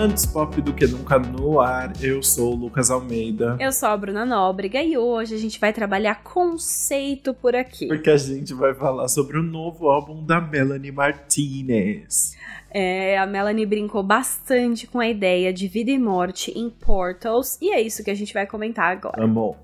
Antes pop do que nunca no ar, eu sou o Lucas Almeida. Eu sou a Bruna Nóbrega e hoje a gente vai trabalhar conceito por aqui. Porque a gente vai falar sobre o novo álbum da Melanie Martinez. É, a Melanie brincou bastante com a ideia de vida e morte em Portals e é isso que a gente vai comentar agora. Amor.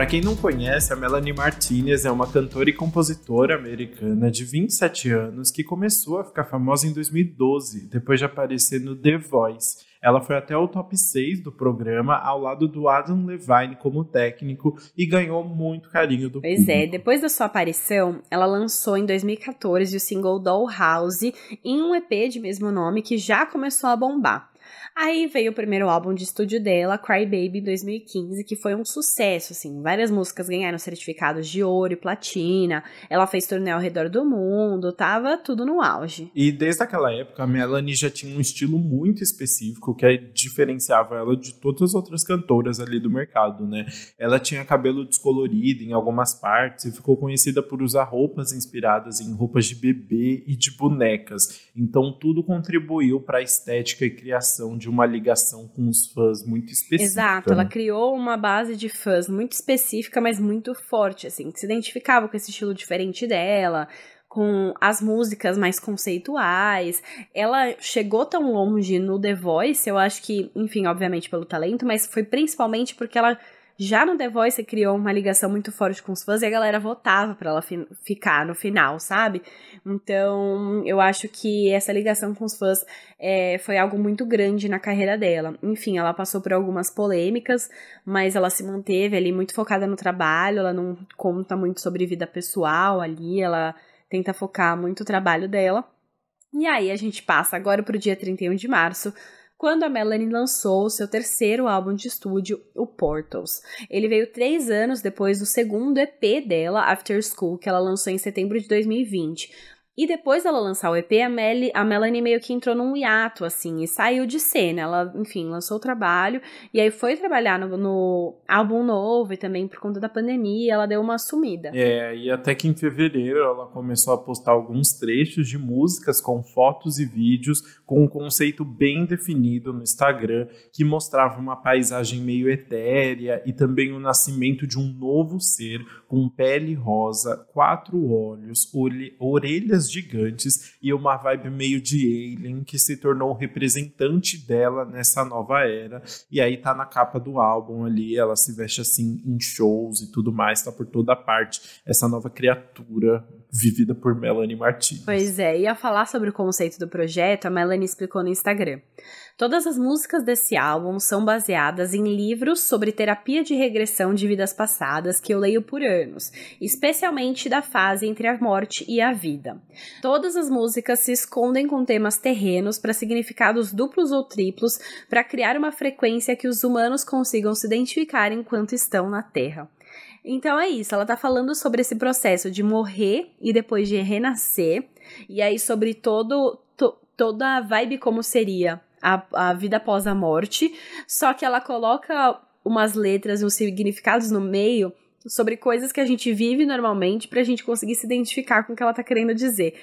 Para quem não conhece, a Melanie Martinez é uma cantora e compositora americana de 27 anos que começou a ficar famosa em 2012, depois de aparecer no The Voice. Ela foi até o top 6 do programa, ao lado do Adam Levine como técnico, e ganhou muito carinho do pois é, público. é, depois da sua aparição, ela lançou em 2014 o single Dollhouse em um EP de mesmo nome que já começou a bombar. Aí veio o primeiro álbum de estúdio dela, Cry Baby, em 2015, que foi um sucesso, assim. Várias músicas ganharam certificados de ouro e platina. Ela fez turnê ao redor do mundo, tava tudo no auge. E desde aquela época, a Melanie já tinha um estilo muito específico que diferenciava ela de todas as outras cantoras ali do mercado, né? Ela tinha cabelo descolorido em algumas partes e ficou conhecida por usar roupas inspiradas em roupas de bebê e de bonecas. Então tudo contribuiu para a estética e criação de uma ligação com os fãs muito específica. Exato, ela criou uma base de fãs muito específica, mas muito forte, assim, que se identificava com esse estilo diferente dela, com as músicas mais conceituais. Ela chegou tão longe no The Voice, eu acho que, enfim, obviamente pelo talento, mas foi principalmente porque ela já no The Voice criou uma ligação muito forte com os fãs e a galera votava para ela fi ficar no final, sabe? Então, eu acho que essa ligação com os fãs é, foi algo muito grande na carreira dela. Enfim, ela passou por algumas polêmicas, mas ela se manteve ali muito focada no trabalho, ela não conta muito sobre vida pessoal ali, ela tenta focar muito o trabalho dela. E aí a gente passa agora pro dia 31 de março, quando a Melanie lançou seu terceiro álbum de estúdio, o Portals. Ele veio três anos depois do segundo EP dela, After School, que ela lançou em setembro de 2020. E depois dela lançar o EP, a, Mel a Melanie meio que entrou num hiato, assim, e saiu de cena. Ela, enfim, lançou o trabalho e aí foi trabalhar no, no, álbum novo e também por conta da pandemia, ela deu uma sumida. É, e até que em fevereiro ela começou a postar alguns trechos de músicas com fotos e vídeos com um conceito bem definido no Instagram que mostrava uma paisagem meio etérea e também o nascimento de um novo ser com pele rosa, quatro olhos, orelhas gigantes e uma vibe meio de Alien que se tornou representante dela nessa nova era. E aí tá na capa do álbum ali, ela se veste assim em shows e tudo mais, tá por toda parte essa nova criatura vivida por Melanie Martinez. Pois é, ia falar sobre o conceito do projeto, a Melanie explicou no Instagram. Todas as músicas desse álbum são baseadas em livros sobre terapia de regressão de vidas passadas que eu leio por anos, especialmente da fase entre a morte e a vida. Todas as músicas se escondem com temas terrenos para significados duplos ou triplos para criar uma frequência que os humanos consigam se identificar enquanto estão na Terra. Então é isso, ela tá falando sobre esse processo de morrer e depois de renascer, e aí sobre todo to, toda a vibe como seria a, a vida após a morte, só que ela coloca umas letras uns significados no meio sobre coisas que a gente vive normalmente pra gente conseguir se identificar com o que ela tá querendo dizer.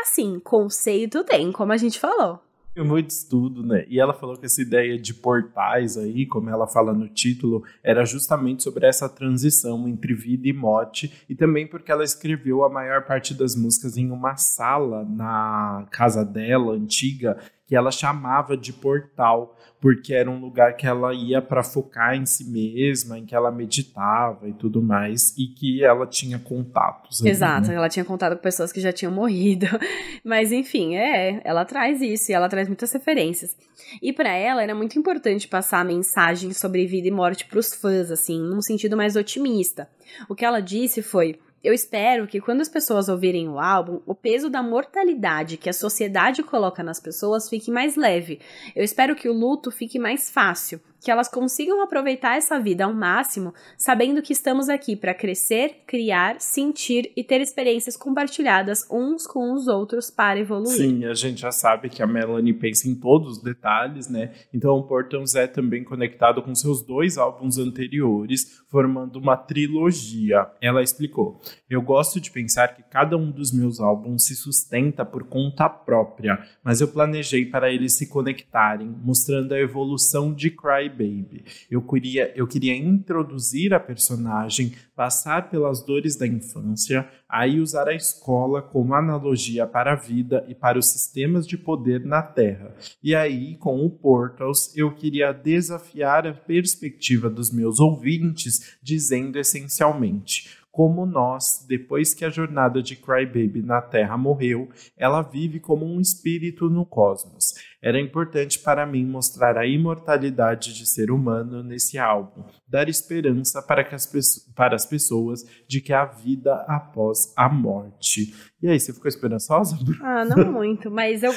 Assim, conceito tem, como a gente falou muito estudo, né? E ela falou que essa ideia de portais aí, como ela fala no título, era justamente sobre essa transição entre vida e morte, e também porque ela escreveu a maior parte das músicas em uma sala na casa dela, antiga, que ela chamava de portal, porque era um lugar que ela ia para focar em si mesma, em que ela meditava e tudo mais, e que ela tinha contatos. Exato, né? ela tinha contato com pessoas que já tinham morrido. Mas enfim, é, ela traz isso e ela traz muitas referências. E para ela era muito importante passar a mensagem sobre vida e morte para os fãs, assim, num sentido mais otimista. O que ela disse foi: eu espero que quando as pessoas ouvirem o álbum, o peso da mortalidade que a sociedade coloca nas pessoas fique mais leve. Eu espero que o luto fique mais fácil. Que elas consigam aproveitar essa vida ao máximo, sabendo que estamos aqui para crescer, criar, sentir e ter experiências compartilhadas uns com os outros para evoluir. Sim, a gente já sabe que a Melanie pensa em todos os detalhes, né? Então o Portons é também conectado com seus dois álbuns anteriores, formando uma trilogia. Ela explicou: Eu gosto de pensar que cada um dos meus álbuns se sustenta por conta própria, mas eu planejei para eles se conectarem, mostrando a evolução de Cry Baby. Eu queria, eu queria introduzir a personagem, passar pelas dores da infância, aí usar a escola como analogia para a vida e para os sistemas de poder na Terra. E aí, com o Portals, eu queria desafiar a perspectiva dos meus ouvintes, dizendo essencialmente: como nós, depois que a jornada de Crybaby na Terra morreu, ela vive como um espírito no cosmos. Era importante para mim mostrar a imortalidade de ser humano nesse álbum, dar esperança para, que as, para as pessoas de que há vida após a morte. E aí, você ficou esperançosa? Ah, não muito, mas eu,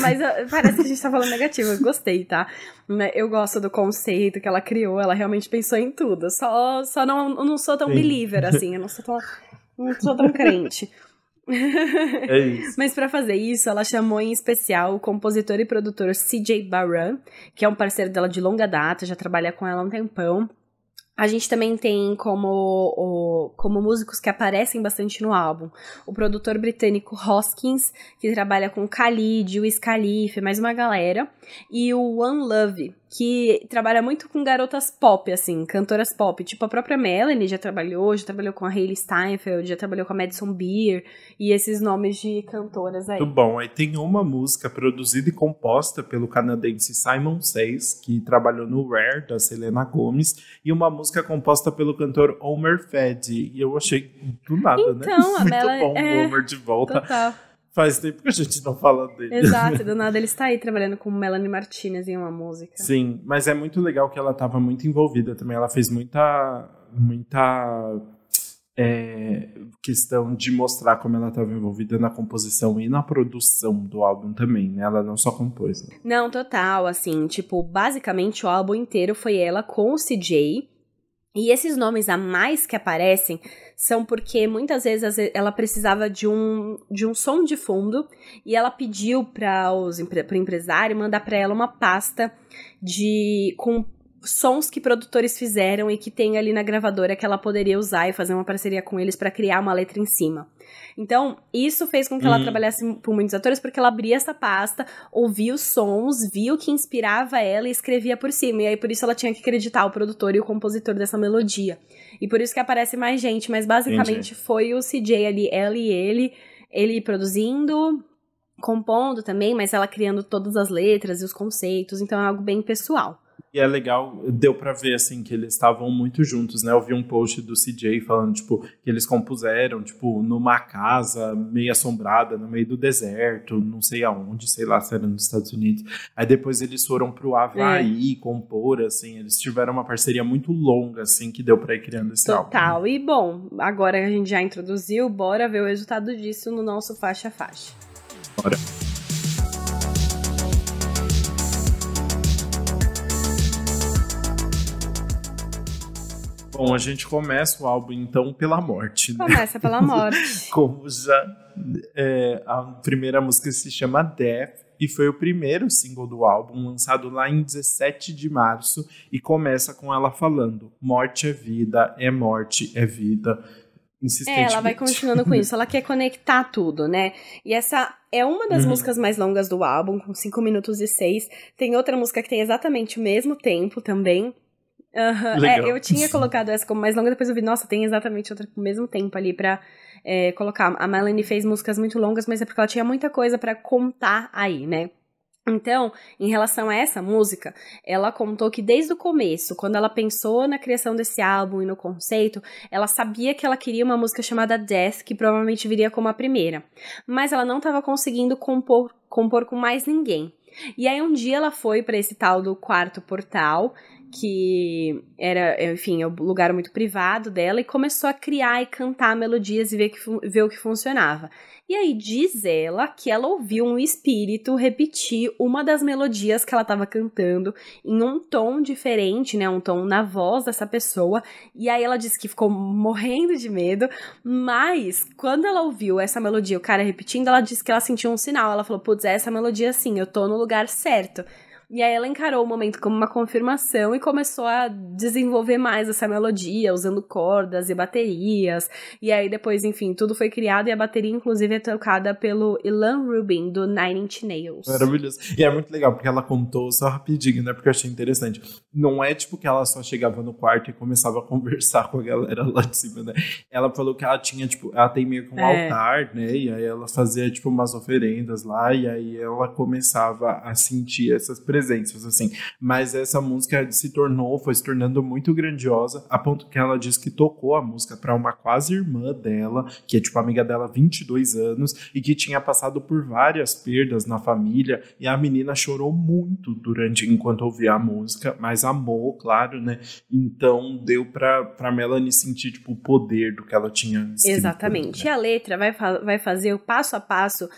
mas eu, parece que a gente tá falando negativo, eu gostei, tá? Eu gosto do conceito que ela criou, ela realmente pensou em tudo. Só, só não, não sou tão Sim. believer assim, eu não sou tão, não sou tão crente. É isso. Mas para fazer isso, ela chamou em especial o compositor e produtor CJ Baran, que é um parceiro dela de longa data, já trabalha com ela há um tempão. A gente também tem como, como músicos que aparecem bastante no álbum o produtor britânico Hoskins, que trabalha com Khalid, o Khalifa, mais uma galera, e o One Love, que trabalha muito com garotas pop, assim, cantoras pop. Tipo, a própria Melanie já trabalhou, já trabalhou com a Hayley Steinfeld, já trabalhou com a Madison Beer e esses nomes de cantoras aí. Muito bom. Aí tem uma música produzida e composta pelo canadense Simon Says, que trabalhou no Rare, da Selena Gomez, e uma música composta pelo cantor Homer Fed. E eu achei do nada, então, né? Então, a Muito bom é... o Homer de volta. Total. Faz tempo que a gente não fala dele. Exato, do nada ele está aí trabalhando com Melanie Martinez em uma música. Sim, mas é muito legal que ela estava muito envolvida também. Ela fez muita. muita. É, questão de mostrar como ela estava envolvida na composição e na produção do álbum também, né? Ela não só compôs. Né? Não, total, assim, tipo, basicamente o álbum inteiro foi ela com o CJ e esses nomes a mais que aparecem são porque muitas vezes ela precisava de um, de um som de fundo e ela pediu para o empresário mandar para ela uma pasta de com sons que produtores fizeram e que tem ali na gravadora que ela poderia usar e fazer uma parceria com eles para criar uma letra em cima. Então, isso fez com que ela uhum. trabalhasse por muitos atores, porque ela abria essa pasta, ouvia os sons, via o que inspirava ela e escrevia por cima. E aí, por isso, ela tinha que acreditar o produtor e o compositor dessa melodia. E por isso que aparece mais gente, mas basicamente Entendi. foi o CJ ali, ela e ele, ele produzindo, compondo também, mas ela criando todas as letras e os conceitos, então é algo bem pessoal. E é legal, deu para ver assim que eles estavam muito juntos, né? Eu vi um post do CJ falando tipo que eles compuseram tipo numa casa meio assombrada no meio do deserto, não sei aonde, sei lá, se era nos Estados Unidos. Aí depois eles foram pro Havaí é. compor assim, eles tiveram uma parceria muito longa assim que deu para ir criando esse Total. álbum. Total. E bom, agora a gente já introduziu, bora ver o resultado disso no nosso faixa faixa. Bora. Bom, a gente começa o álbum então pela morte. Né? Começa pela morte. Como já é, a primeira música se chama Death e foi o primeiro single do álbum, lançado lá em 17 de março, e começa com ela falando: morte é vida, é morte, é vida. É, ela vai continuando com isso. Ela quer conectar tudo, né? E essa é uma das uhum. músicas mais longas do álbum, com 5 minutos e 6. Tem outra música que tem exatamente o mesmo tempo também, Uhum. É, eu tinha colocado essa como mais longa, depois eu vi, nossa, tem exatamente outra com o mesmo tempo ali pra é, colocar. A Melanie fez músicas muito longas, mas é porque ela tinha muita coisa para contar aí, né? Então, em relação a essa música, ela contou que desde o começo, quando ela pensou na criação desse álbum e no conceito, ela sabia que ela queria uma música chamada Death, que provavelmente viria como a primeira. Mas ela não estava conseguindo compor, compor com mais ninguém. E aí um dia ela foi para esse tal do quarto portal que era, enfim, é um lugar muito privado dela, e começou a criar e cantar melodias e ver, que, ver o que funcionava. E aí diz ela que ela ouviu um espírito repetir uma das melodias que ela estava cantando em um tom diferente, né, um tom na voz dessa pessoa. E aí ela disse que ficou morrendo de medo, mas quando ela ouviu essa melodia, o cara repetindo, ela disse que ela sentiu um sinal. Ela falou: "Putz, é essa melodia sim, eu tô no lugar certo". E aí ela encarou o momento como uma confirmação e começou a desenvolver mais essa melodia, usando cordas e baterias. E aí depois, enfim, tudo foi criado e a bateria, inclusive, é tocada pelo Ilan Rubin, do Nine Inch Nails. Maravilhoso. E é muito legal, porque ela contou só rapidinho, né? Porque eu achei interessante. Não é tipo que ela só chegava no quarto e começava a conversar com a galera lá de cima, né? Ela falou que ela tinha, tipo, ela tem meio que um é. altar, né? E aí ela fazia, tipo, umas oferendas lá, e aí ela começava a sentir essas presenças presenças, assim. Mas essa música se tornou, foi se tornando muito grandiosa, a ponto que ela diz que tocou a música para uma quase irmã dela, que é tipo amiga dela 22 anos, e que tinha passado por várias perdas na família, e a menina chorou muito durante enquanto ouvia a música, mas amou, claro, né? Então deu pra, pra Melanie sentir tipo, o poder do que ela tinha escrito, Exatamente. Né? E a letra vai, vai fazer o passo a passo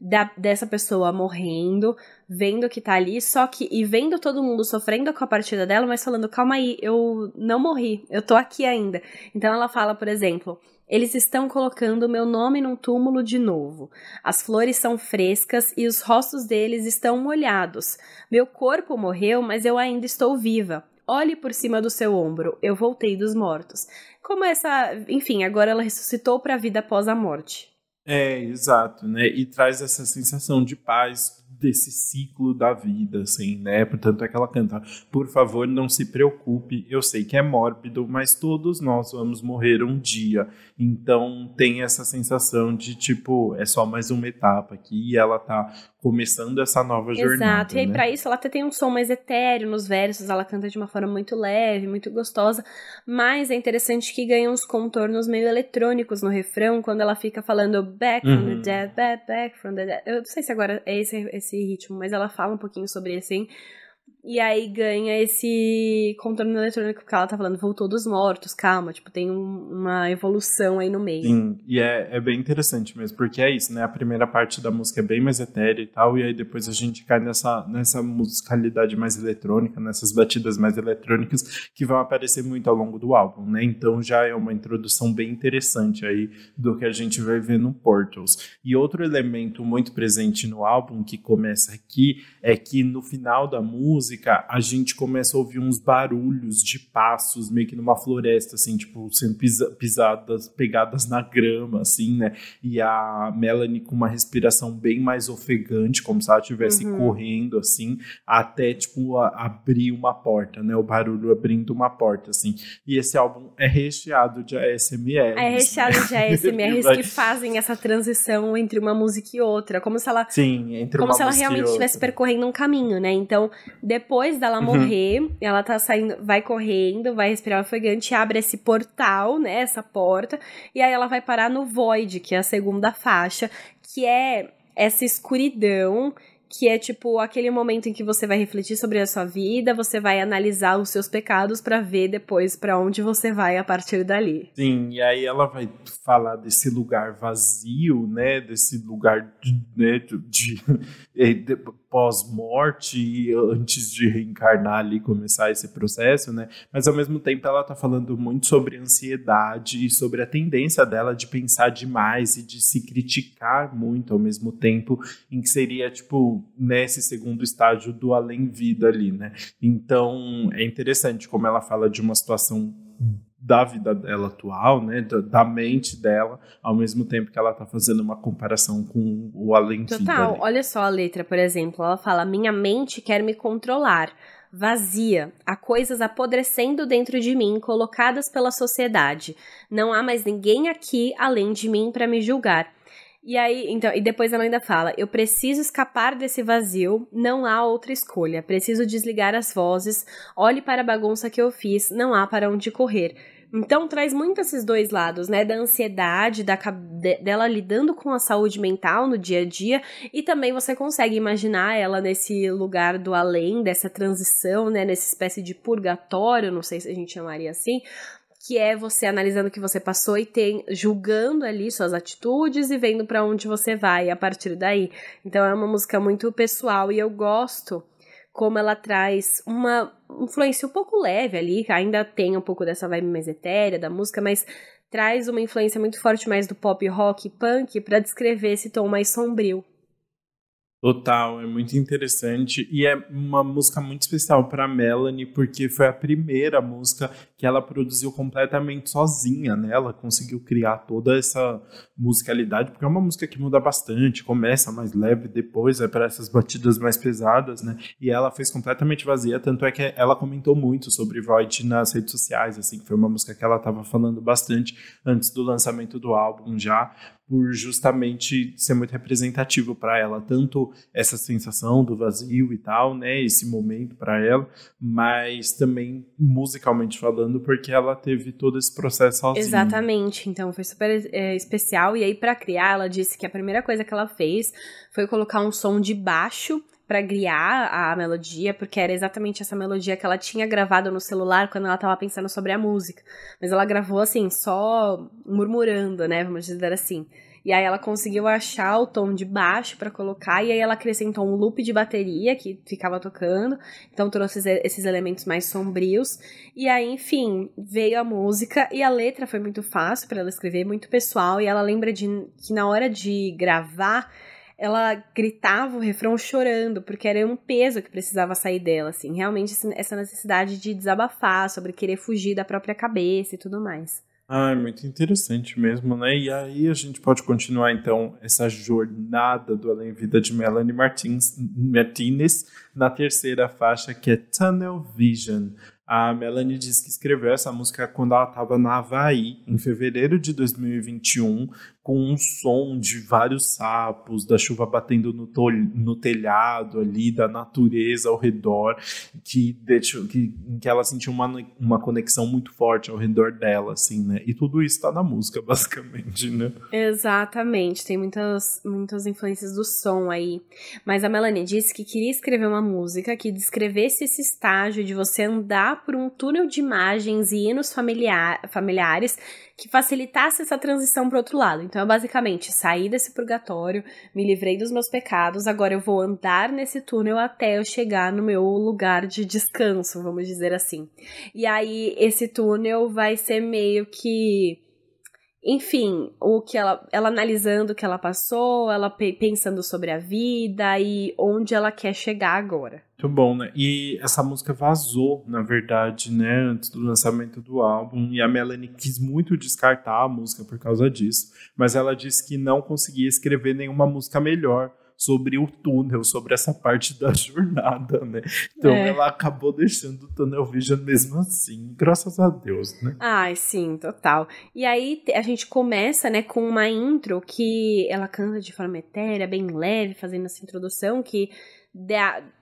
da, dessa pessoa morrendo, vendo que tá ali, só que e vendo todo mundo sofrendo com a partida dela, mas falando, calma aí, eu não morri, eu tô aqui ainda. Então ela fala, por exemplo, eles estão colocando meu nome num túmulo de novo. As flores são frescas e os rostos deles estão molhados. Meu corpo morreu, mas eu ainda estou viva. Olhe por cima do seu ombro, eu voltei dos mortos. Como essa, enfim, agora ela ressuscitou para a vida após a morte. É, exato, né? E traz essa sensação de paz desse ciclo da vida, assim, né? Portanto, é que ela canta, por favor, não se preocupe, eu sei que é mórbido, mas todos nós vamos morrer um dia. Então, tem essa sensação de, tipo, é só mais uma etapa aqui e ela tá começando essa nova jornada. Exato, e aí né? pra isso ela até tem um som mais etéreo nos versos, ela canta de uma forma muito leve, muito gostosa, mas é interessante que ganha uns contornos meio eletrônicos no refrão, quando ela fica falando back from the uhum. dead, back, back from the dead. Eu não sei se agora é esse, esse ritmo, mas ela fala um pouquinho sobre assim. E aí ganha esse contorno eletrônico que ela tá falando, voltou dos mortos, calma, tipo, tem um, uma evolução aí no meio. Sim, e é, é bem interessante mesmo, porque é isso, né? A primeira parte da música é bem mais etérea e tal, e aí depois a gente cai nessa, nessa musicalidade mais eletrônica, nessas batidas mais eletrônicas que vão aparecer muito ao longo do álbum, né? Então já é uma introdução bem interessante aí do que a gente vai ver no Portals. E outro elemento muito presente no álbum que começa aqui é que no final da música música, a gente começa a ouvir uns barulhos de passos, meio que numa floresta, assim, tipo, sendo pisa pisadas, pegadas na grama, assim, né? E a Melanie com uma respiração bem mais ofegante, como se ela estivesse uhum. correndo, assim, até, tipo, a, abrir uma porta, né? O barulho abrindo uma porta, assim. E esse álbum é recheado de ASMR. É recheado de ASMRs que fazem essa transição entre uma música e outra, como se ela... Sim, entre Como se ela realmente estivesse percorrendo um caminho, né? Então, depois dela uhum. morrer, ela tá saindo, vai correndo, vai respirar ofegante, abre esse portal, né, essa porta, e aí ela vai parar no Void, que é a segunda faixa, que é essa escuridão que é tipo aquele momento em que você vai refletir sobre a sua vida, você vai analisar os seus pecados para ver depois para onde você vai a partir dali. Sim, e aí ela vai falar desse lugar vazio, né, desse lugar de, né, de, de pós-morte, antes de reencarnar ali, começar esse processo, né? Mas ao mesmo tempo ela tá falando muito sobre ansiedade e sobre a tendência dela de pensar demais e de se criticar muito ao mesmo tempo, em que seria, tipo, nesse segundo estágio do além-vida ali, né? Então é interessante como ela fala de uma situação da vida dela atual, né, da, da, mente dela, ao mesmo tempo que ela tá fazendo uma comparação com o além vida. Total, olha só a letra, por exemplo, ela fala: "Minha mente quer me controlar, vazia, há coisas apodrecendo dentro de mim colocadas pela sociedade. Não há mais ninguém aqui além de mim para me julgar." E aí, então, e depois ela ainda fala: Eu preciso escapar desse vazio, não há outra escolha. Preciso desligar as vozes. Olhe para a bagunça que eu fiz, não há para onde correr. Então traz muito esses dois lados, né? Da ansiedade, da, dela lidando com a saúde mental no dia a dia, e também você consegue imaginar ela nesse lugar do além, dessa transição, né? Nessa espécie de purgatório, não sei se a gente chamaria assim, que é você analisando o que você passou e tem, julgando ali suas atitudes e vendo para onde você vai a partir daí. Então é uma música muito pessoal e eu gosto como ela traz uma influência um pouco leve ali, ainda tem um pouco dessa vibe mais etérea da música, mas traz uma influência muito forte mais do pop rock e punk para descrever esse tom mais sombrio. Total, é muito interessante e é uma música muito especial para Melanie porque foi a primeira música que ela produziu completamente sozinha, né? Ela conseguiu criar toda essa musicalidade porque é uma música que muda bastante, começa mais leve, depois vai para essas batidas mais pesadas, né? E ela fez completamente vazia, tanto é que ela comentou muito sobre Void nas redes sociais, assim, foi uma música que ela estava falando bastante antes do lançamento do álbum já, por justamente ser muito representativo para ela, tanto essa sensação do vazio e tal, né, esse momento para ela, mas também musicalmente falando, porque ela teve todo esse processo sozinha. Exatamente, então foi super é, especial e aí para criar, ela disse que a primeira coisa que ela fez foi colocar um som de baixo para criar a melodia, porque era exatamente essa melodia que ela tinha gravado no celular quando ela tava pensando sobre a música. Mas ela gravou assim, só murmurando, né? Vamos dizer assim. E aí ela conseguiu achar o tom de baixo para colocar, e aí ela acrescentou um loop de bateria que ficava tocando, então trouxe esses elementos mais sombrios. E aí, enfim, veio a música e a letra foi muito fácil para ela escrever, muito pessoal, e ela lembra de que na hora de gravar ela gritava o refrão chorando, porque era um peso que precisava sair dela, assim. Realmente essa necessidade de desabafar sobre querer fugir da própria cabeça e tudo mais. Ah, é muito interessante mesmo, né? E aí a gente pode continuar então essa jornada do Além Vida de Melanie Martins, Martinez na terceira faixa que é Tunnel Vision. A Melanie diz que escreveu essa música quando ela estava na Havaí, em fevereiro de 2021, com um som de vários sapos, da chuva batendo no, no telhado ali, da natureza ao redor, que, deixou, que, que ela sentiu uma, uma conexão muito forte ao redor dela, assim, né? E tudo isso está na música, basicamente, né? Exatamente, tem muitas, muitas influências do som aí. Mas a Melanie disse que queria escrever uma música que descrevesse esse estágio de você andar por um túnel de imagens e hinos familiar, familiares que facilitasse essa transição para outro lado. Então, é basicamente, saí desse purgatório, me livrei dos meus pecados, agora eu vou andar nesse túnel até eu chegar no meu lugar de descanso, vamos dizer assim. E aí, esse túnel vai ser meio que enfim, o que ela, ela analisando o que ela passou, ela pensando sobre a vida e onde ela quer chegar agora. Muito bom, né? E essa música vazou, na verdade, né, antes do lançamento do álbum, e a Melanie quis muito descartar a música por causa disso, mas ela disse que não conseguia escrever nenhuma música melhor sobre o túnel, sobre essa parte da jornada, né? Então é. ela acabou deixando o Tunnel Vision mesmo assim, graças a Deus, né? Ai, sim, total. E aí a gente começa, né, com uma intro que ela canta de forma etérea, bem leve, fazendo essa introdução que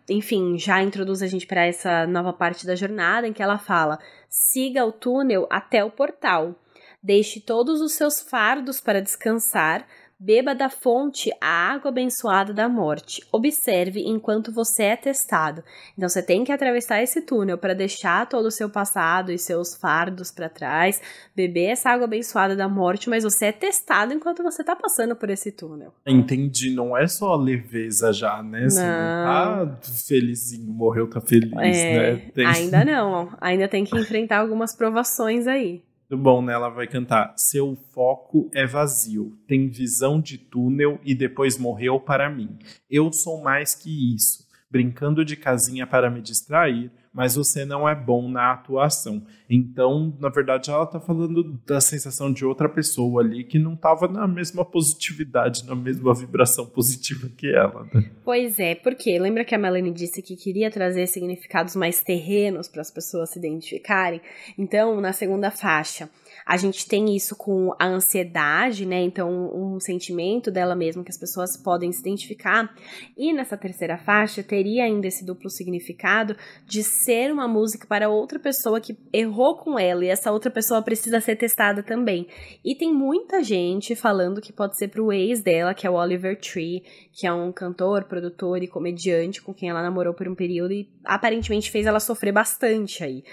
enfim, já introduz a gente para essa nova parte da jornada em que ela fala: siga o túnel até o portal. Deixe todos os seus fardos para descansar, Beba da fonte a água abençoada da morte. Observe enquanto você é testado. Então você tem que atravessar esse túnel para deixar todo o seu passado e seus fardos para trás, beber essa água abençoada da morte, mas você é testado enquanto você tá passando por esse túnel. Entendi, não é só leveza já, né? Assim, não. ah, felizinho, morreu, tá feliz, é, né? Tem... Ainda não, ainda tem que enfrentar algumas provações aí. Muito bom, né? Ela vai cantar: Seu foco é vazio, tem visão de túnel e depois morreu para mim. Eu sou mais que isso, brincando de casinha para me distrair, mas você não é bom na atuação. Então, na verdade, ela tá falando da sensação de outra pessoa ali que não tava na mesma positividade, na mesma vibração positiva que ela. Né? Pois é, porque lembra que a Melanie disse que queria trazer significados mais terrenos para as pessoas se identificarem? Então, na segunda faixa, a gente tem isso com a ansiedade, né? Então, um sentimento dela mesma que as pessoas podem se identificar. E nessa terceira faixa, teria ainda esse duplo significado de ser uma música para outra pessoa que errou com ela e essa outra pessoa precisa ser testada também. E tem muita gente falando que pode ser pro ex dela, que é o Oliver Tree, que é um cantor, produtor e comediante com quem ela namorou por um período e aparentemente fez ela sofrer bastante aí.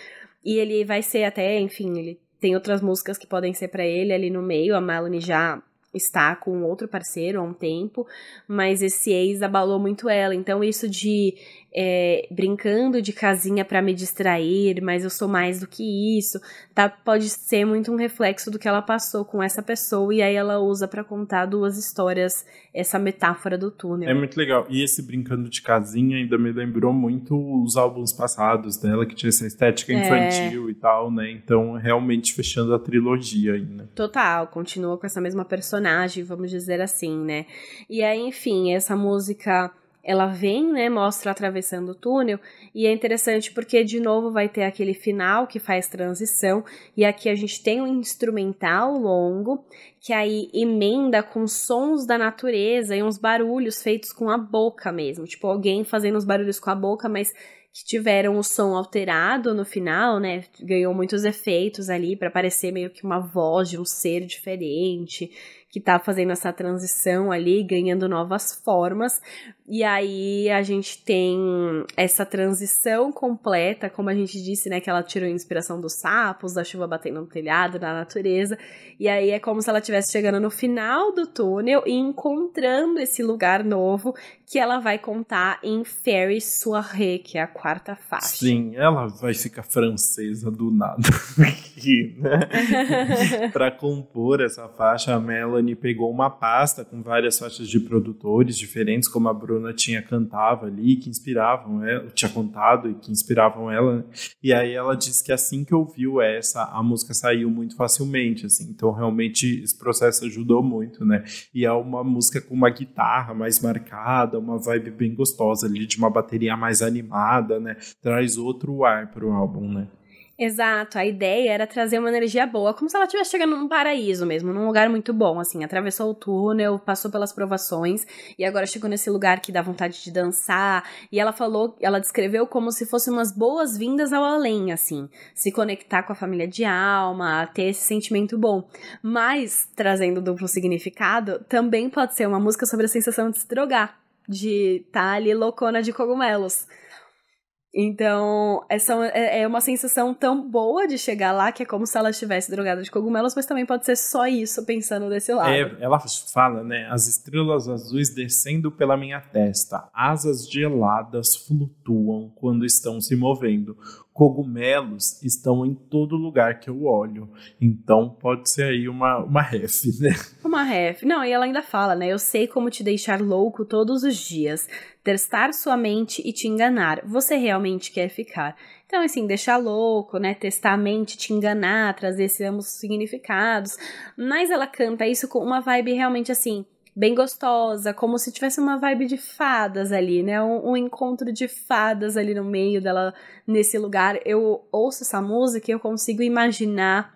E ele vai ser até, enfim, ele tem outras músicas que podem ser para ele ali no meio. A Melanie já está com outro parceiro há um tempo, mas esse ex abalou muito ela. Então, isso de é, brincando de casinha para me distrair, mas eu sou mais do que isso, tá? Pode ser muito um reflexo do que ela passou com essa pessoa e aí ela usa para contar duas histórias, essa metáfora do túnel. É muito legal. E esse brincando de casinha ainda me lembrou muito os álbuns passados dela, que tinha essa estética é. infantil é... e tal, né? Então, realmente fechando a trilogia aí, né? Total, continua com essa mesma personagem, vamos dizer assim, né? E aí, enfim, essa música ela vem, né, mostra atravessando o túnel, e é interessante porque de novo vai ter aquele final que faz transição, e aqui a gente tem um instrumental longo que aí emenda com sons da natureza e uns barulhos feitos com a boca mesmo, tipo alguém fazendo os barulhos com a boca, mas que tiveram o som alterado no final, né? Ganhou muitos efeitos ali para parecer meio que uma voz de um ser diferente que tá fazendo essa transição ali, ganhando novas formas. E aí a gente tem essa transição completa, como a gente disse, né, que ela tirou inspiração dos sapos, da chuva batendo no telhado, da natureza. E aí é como se ela estivesse chegando no final do túnel e encontrando esse lugar novo que ela vai contar em Fairy Soirée, que é a quarta faixa. Sim, ela vai ficar francesa do nada aqui, né? para compor essa faixa, a Melanie pegou uma pasta com várias faixas de produtores diferentes, como a Bruna tinha cantava ali, que inspiravam ela, tinha contado e que inspiravam ela. Né? E aí ela disse que assim que ouviu essa, a música saiu muito facilmente, assim. Então realmente esse processo ajudou muito, né? E é uma música com uma guitarra mais marcada uma vibe bem gostosa ali, de uma bateria mais animada, né? Traz outro ar pro álbum, né? Exato, a ideia era trazer uma energia boa, como se ela estivesse chegando num paraíso mesmo, num lugar muito bom, assim, atravessou o túnel, passou pelas provações e agora chegou nesse lugar que dá vontade de dançar. E ela falou, ela descreveu como se fossem umas boas-vindas ao além, assim, se conectar com a família de alma, ter esse sentimento bom. Mas, trazendo duplo significado, também pode ser uma música sobre a sensação de se drogar de estar tá ali loucona de cogumelos. Então, essa é, é uma sensação tão boa de chegar lá que é como se ela estivesse drogada de cogumelos, mas também pode ser só isso pensando desse lado. É, ela fala, né? As estrelas azuis descendo pela minha testa, asas geladas flutuam quando estão se movendo cogumelos estão em todo lugar que eu olho. Então pode ser aí uma, uma ref, né? Uma ref. Não, e ela ainda fala, né? Eu sei como te deixar louco todos os dias, testar sua mente e te enganar. Você realmente quer ficar. Então, assim, deixar louco, né? Testar a mente, te enganar, trazer esses ambos significados. Mas ela canta isso com uma vibe realmente assim bem gostosa, como se tivesse uma vibe de fadas ali, né? Um, um, encontro de fadas ali no meio dela, nesse lugar. Eu ouço essa música e eu consigo imaginar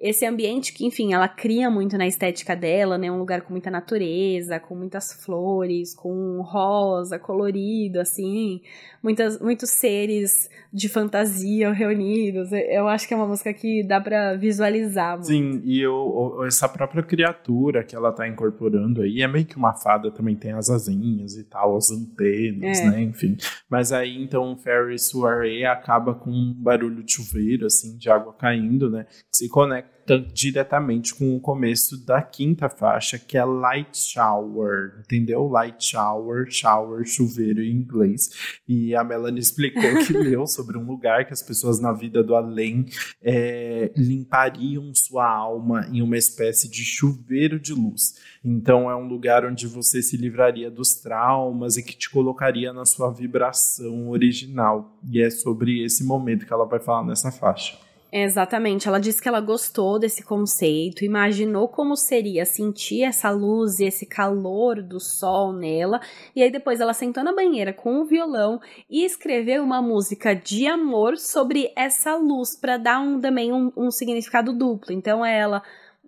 esse ambiente que, enfim, ela cria muito na estética dela, né? Um lugar com muita natureza, com muitas flores, com rosa, colorido, assim, muitas, muitos seres de fantasia reunidos. Eu acho que é uma música que dá para visualizar. Muito. Sim, e eu, essa própria criatura que ela tá incorporando aí é meio que uma fada, também tem as asinhas e tal, as antenas, é. né? Enfim. Mas aí então Fairy Soiree acaba com um barulho de chuveiro, assim, de água caindo, né? Que se conecta diretamente com o começo da quinta faixa, que é Light Shower, entendeu? Light Shower, shower, chuveiro em inglês. E a Melanie explicou que leu sobre um lugar que as pessoas na vida do além é, limpariam sua alma em uma espécie de chuveiro de luz. Então é um lugar onde você se livraria dos traumas e que te colocaria na sua vibração original. E é sobre esse momento que ela vai falar nessa faixa. Exatamente, ela disse que ela gostou desse conceito, imaginou como seria sentir essa luz e esse calor do sol nela, e aí depois ela sentou na banheira com o violão e escreveu uma música de amor sobre essa luz para dar um, também um, um significado duplo. Então ela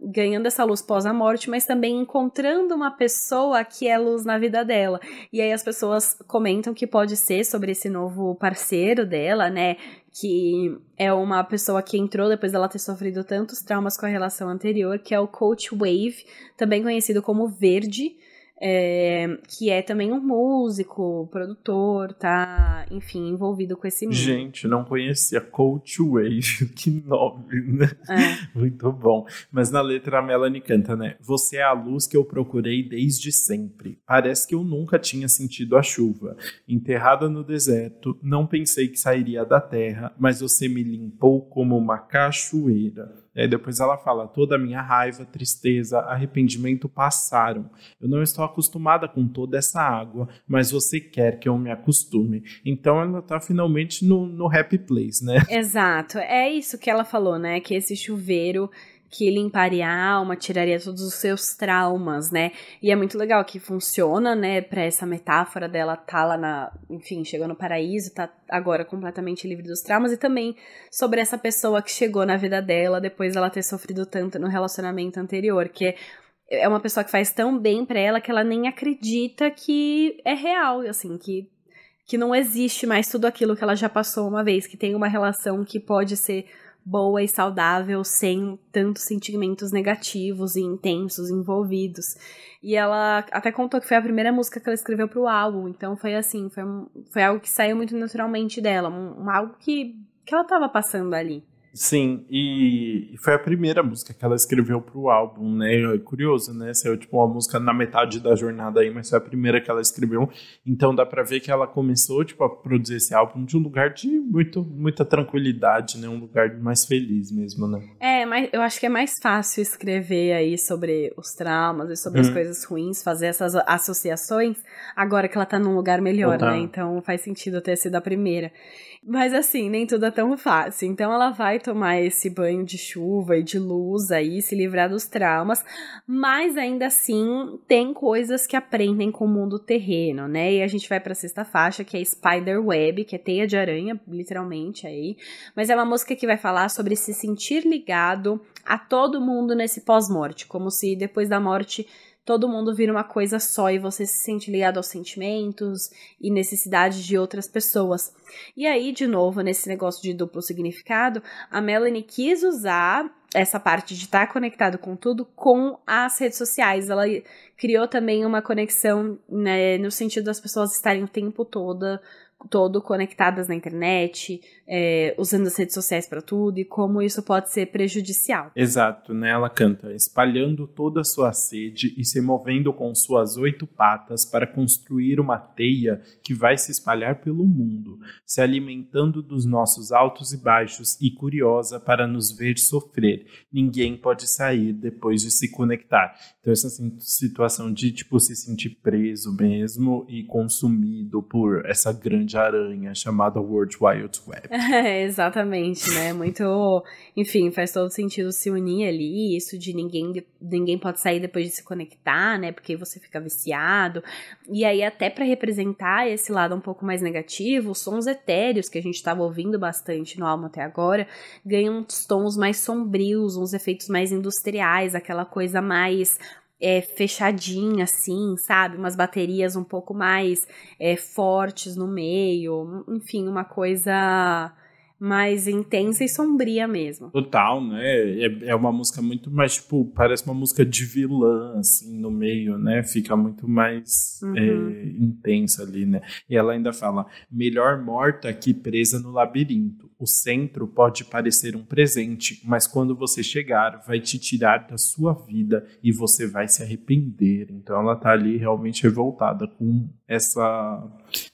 ganhando essa luz pós a morte, mas também encontrando uma pessoa que é luz na vida dela. E aí as pessoas comentam que pode ser sobre esse novo parceiro dela, né? Que é uma pessoa que entrou depois dela ter sofrido tantos traumas com a relação anterior, que é o Coach Wave, também conhecido como Verde é, que é também um músico, produtor, tá, enfim, envolvido com esse mundo. Gente, não conhecia Coach Wave, que nome, né? É. Muito bom. Mas na letra a Melanie canta, né? Você é a luz que eu procurei desde sempre. Parece que eu nunca tinha sentido a chuva. Enterrada no deserto, não pensei que sairia da terra, mas você me limpou como uma cachoeira. E aí depois ela fala: toda a minha raiva, tristeza, arrependimento passaram. Eu não estou acostumada com toda essa água, mas você quer que eu me acostume. Então ela está finalmente no, no happy place, né? Exato. É isso que ela falou, né? Que esse chuveiro que limparia a alma, tiraria todos os seus traumas, né? E é muito legal que funciona, né, para essa metáfora dela tá lá na, enfim, chegou no paraíso, tá agora completamente livre dos traumas e também sobre essa pessoa que chegou na vida dela depois dela ter sofrido tanto no relacionamento anterior, que é uma pessoa que faz tão bem para ela que ela nem acredita que é real, assim, que que não existe mais tudo aquilo que ela já passou uma vez, que tem uma relação que pode ser boa e saudável sem tantos sentimentos negativos e intensos envolvidos. E ela até contou que foi a primeira música que ela escreveu para o álbum, então foi assim, foi, foi algo que saiu muito naturalmente dela, um, um algo que, que ela estava passando ali. Sim, e foi a primeira música que ela escreveu pro álbum, né? É curioso, né? Saiu tipo uma música na metade da jornada aí, mas foi a primeira que ela escreveu. Então dá pra ver que ela começou, tipo, a produzir esse álbum de um lugar de muito, muita tranquilidade, né? Um lugar mais feliz mesmo, né? É, mas eu acho que é mais fácil escrever aí sobre os traumas e sobre as uhum. coisas ruins, fazer essas associações, agora que ela tá num lugar melhor, né? Então faz sentido ter sido a primeira. Mas assim, nem tudo é tão fácil. Então ela vai tomar esse banho de chuva e de luz aí, se livrar dos traumas, mas ainda assim tem coisas que aprendem com o mundo terreno, né? E a gente vai para a sexta faixa, que é Spider Web, que é teia de aranha, literalmente aí. Mas é uma música que vai falar sobre se sentir ligado a todo mundo nesse pós-morte, como se depois da morte todo mundo vira uma coisa só e você se sente ligado aos sentimentos e necessidades de outras pessoas. E aí, de novo, nesse negócio de duplo significado, a Melanie quis usar essa parte de estar conectado com tudo com as redes sociais. Ela criou também uma conexão né, no sentido das pessoas estarem o tempo todo todo conectadas na internet, é, usando as redes sociais para tudo e como isso pode ser prejudicial. Exato, né? Ela canta, espalhando toda a sua sede e se movendo com suas oito patas para construir uma teia que vai se espalhar pelo mundo, se alimentando dos nossos altos e baixos e curiosa para nos ver sofrer. Ninguém pode sair depois de se conectar. Então essa situação de tipo se sentir preso mesmo e consumido por essa grande aranha chamada World Wide Web. É, exatamente, né? Muito, enfim, faz todo sentido se unir ali, isso de ninguém ninguém pode sair depois de se conectar, né? Porque você fica viciado. E aí até para representar esse lado um pouco mais negativo, os sons etéreos que a gente estava ouvindo bastante no álbum até agora, ganham uns tons mais sombrios, uns efeitos mais industriais, aquela coisa mais é, fechadinha, assim, sabe? Umas baterias um pouco mais é, fortes no meio, enfim, uma coisa mais intensa e sombria mesmo. Total, né? É, é uma música muito mais, tipo, parece uma música de vilã, assim, no meio, né? Fica muito mais uhum. é, intensa ali, né? E ela ainda fala: melhor morta que presa no labirinto. O centro pode parecer um presente, mas quando você chegar, vai te tirar da sua vida e você vai se arrepender. Então ela tá ali realmente revoltada com essa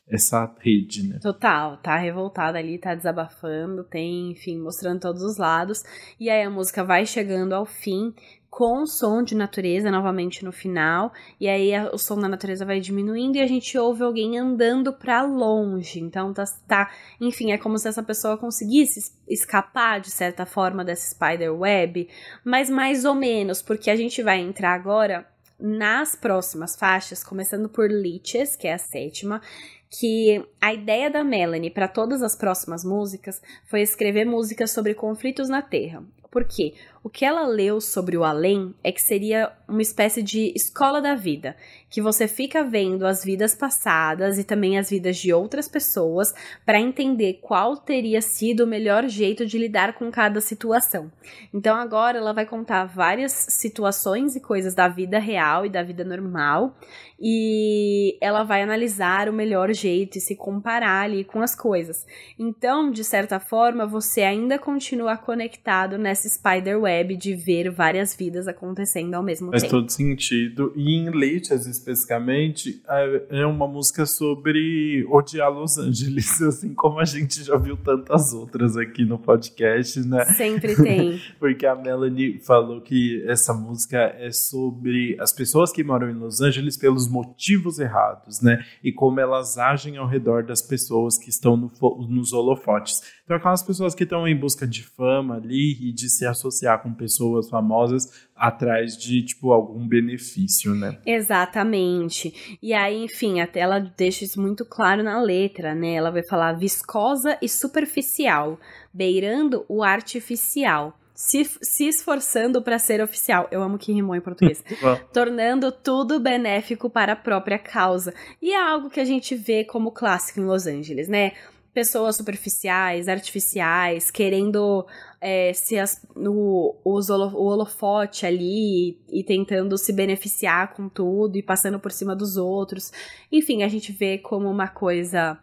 essa rede, né? Total, tá revoltada ali, tá desabafando, tem, enfim, mostrando todos os lados. E aí a música vai chegando ao fim com som de natureza novamente no final, e aí a, o som da natureza vai diminuindo e a gente ouve alguém andando para longe. Então tá, tá, enfim, é como se essa pessoa conseguisse escapar de certa forma dessa spider web, mas mais ou menos, porque a gente vai entrar agora nas próximas faixas, começando por Leeches, que é a sétima, que a ideia da Melanie para todas as próximas músicas foi escrever músicas sobre conflitos na Terra. Por quê? O que ela leu sobre o além é que seria uma espécie de escola da vida, que você fica vendo as vidas passadas e também as vidas de outras pessoas para entender qual teria sido o melhor jeito de lidar com cada situação. Então agora ela vai contar várias situações e coisas da vida real e da vida normal e ela vai analisar o melhor jeito e se comparar ali com as coisas. Então, de certa forma, você ainda continua conectado nessa spider web de ver várias vidas acontecendo ao mesmo Faz tempo. todo sentido. E em Leites, especificamente, é, é uma música sobre odiar Los Angeles, assim como a gente já viu tantas outras aqui no podcast, né? Sempre tem. Porque a Melanie falou que essa música é sobre as pessoas que moram em Los Angeles pelos motivos errados, né? E como elas agem ao redor das pessoas que estão no, nos holofotes. Então, aquelas pessoas que estão em busca de fama ali e de se associar com pessoas famosas atrás de, tipo, algum benefício, né? Exatamente. E aí, enfim, até ela deixa isso muito claro na letra, né? Ela vai falar viscosa e superficial, beirando o artificial. Se, se esforçando para ser oficial. Eu amo que rimou em português. tornando tudo benéfico para a própria causa. E é algo que a gente vê como clássico em Los Angeles, né? Pessoas superficiais, artificiais, querendo é, se as, no, os o holofote ali e, e tentando se beneficiar com tudo e passando por cima dos outros. Enfim, a gente vê como uma coisa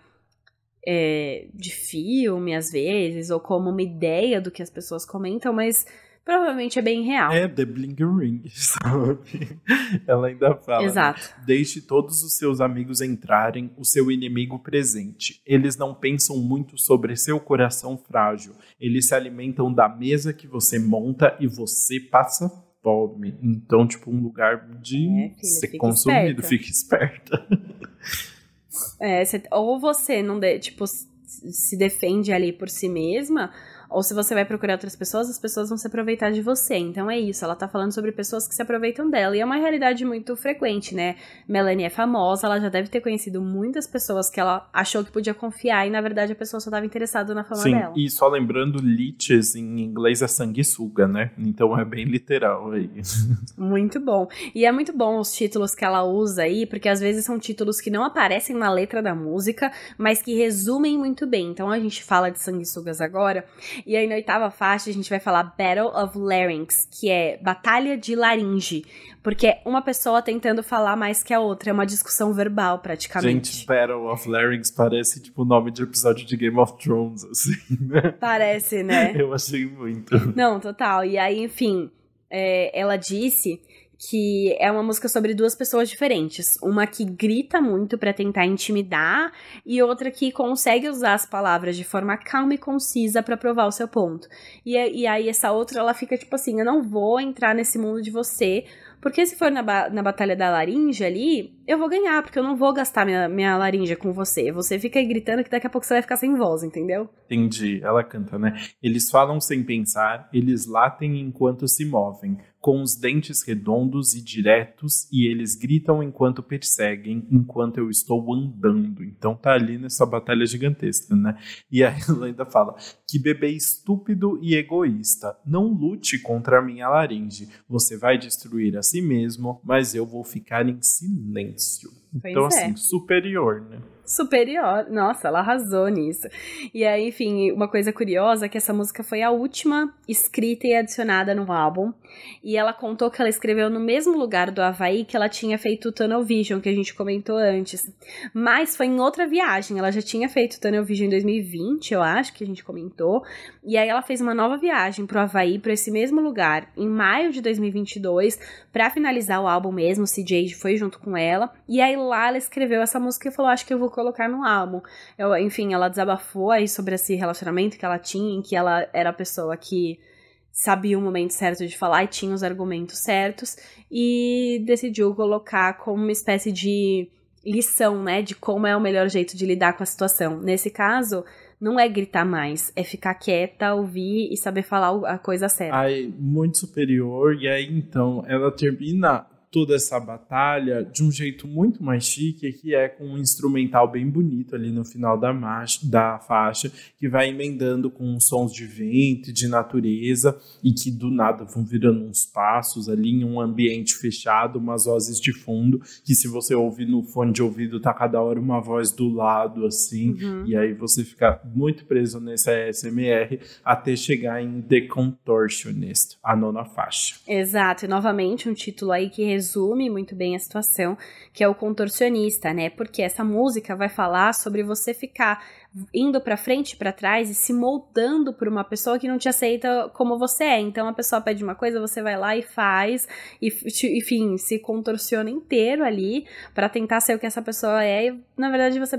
é, de filme, às vezes, ou como uma ideia do que as pessoas comentam, mas provavelmente é bem real. É, The Bling Ring, sabe? Ela ainda fala. né? Exato. Né? Deixe todos os seus amigos entrarem, o seu inimigo presente. Eles não pensam muito sobre seu coração frágil. Eles se alimentam da mesa que você monta e você passa fome. Então, tipo, um lugar de É, filha, ser fica consumido. esperta. Fique esperta. É, cê- ou você não de- tipo, se defende ali por si mesma, ou se você vai procurar outras pessoas, as pessoas vão se aproveitar de você. Então é isso, ela tá falando sobre pessoas que se aproveitam dela. E é uma realidade muito frequente, né? Melanie é famosa, ela já deve ter conhecido muitas pessoas que ela achou que podia confiar, e na verdade a pessoa só tava interessada na fama Sim, dela. e só lembrando, liches em inglês é sanguessuga, né? Então é bem literal aí. Muito bom. E é muito bom os títulos que ela usa aí, porque às vezes são títulos que não aparecem na letra da música, mas que resumem muito bem. Então a gente fala de sanguessugas agora. E aí na oitava faixa a gente vai falar Battle of Larynx, que é Batalha de Laringe. Porque é uma pessoa tentando falar mais que a outra. É uma discussão verbal, praticamente. Gente, Battle of Larynx parece tipo o nome de episódio de Game of Thrones, assim, né? Parece, né? Eu achei muito. Não, total. E aí, enfim, é, ela disse que é uma música sobre duas pessoas diferentes. Uma que grita muito pra tentar intimidar e outra que consegue usar as palavras de forma calma e concisa pra provar o seu ponto. E, e aí essa outra, ela fica tipo assim, eu não vou entrar nesse mundo de você, porque se for na, ba- na batalha da laringe ali, eu vou ganhar, porque eu não vou gastar minha, minha laringe com você. Você fica aí gritando que daqui a pouco você vai ficar sem voz, entendeu? Entendi, ela canta, né? Eles falam sem pensar, eles latem enquanto se movem, com os dentes redondos e diretos, e eles gritam enquanto perseguem, enquanto eu estou andando. Então tá ali nessa batalha gigantesca, né? E aí ela ainda fala: que bebê estúpido e egoísta, não lute contra a minha laringe. Você vai destruir a si mesmo, mas eu vou ficar em silêncio. Pois então, é. assim, superior, né? Superior. Nossa, ela arrasou nisso. E aí, enfim, uma coisa curiosa é que essa música foi a última escrita e adicionada no álbum. E ela contou que ela escreveu no mesmo lugar do Havaí que ela tinha feito o Tunnel Vision, que a gente comentou antes. Mas foi em outra viagem. Ela já tinha feito o Tunnel Vision em 2020, eu acho, que a gente comentou. E aí ela fez uma nova viagem pro Havaí, para esse mesmo lugar, em maio de 2022, pra finalizar o álbum mesmo. O CJ foi junto com ela. E aí lá ela escreveu essa música e falou: Acho que eu vou colocar no álbum. Eu, enfim, ela desabafou aí sobre esse relacionamento que ela tinha, em que ela era a pessoa que sabia o momento certo de falar e tinha os argumentos certos. E decidiu colocar como uma espécie de lição, né? De como é o melhor jeito de lidar com a situação. Nesse caso. Não é gritar mais, é ficar quieta, ouvir e saber falar a coisa certa. Ai, muito superior. E aí, então, ela termina toda essa batalha de um jeito muito mais chique, que é com um instrumental bem bonito ali no final da, marcha, da faixa, que vai emendando com sons de vento e de natureza e que do nada vão virando uns passos ali em um ambiente fechado, umas vozes de fundo, que se você ouvir no fone de ouvido, tá cada hora uma voz do lado assim, uhum. e aí você fica muito preso nesse ASMR até chegar em The Contortionist, a nona faixa. Exato, e novamente um título aí que resume muito bem a situação, que é o contorcionista, né? Porque essa música vai falar sobre você ficar indo para frente e para trás e se moldando por uma pessoa que não te aceita como você é. Então a pessoa pede uma coisa, você vai lá e faz e enfim, se contorciona inteiro ali para tentar ser o que essa pessoa é e na verdade você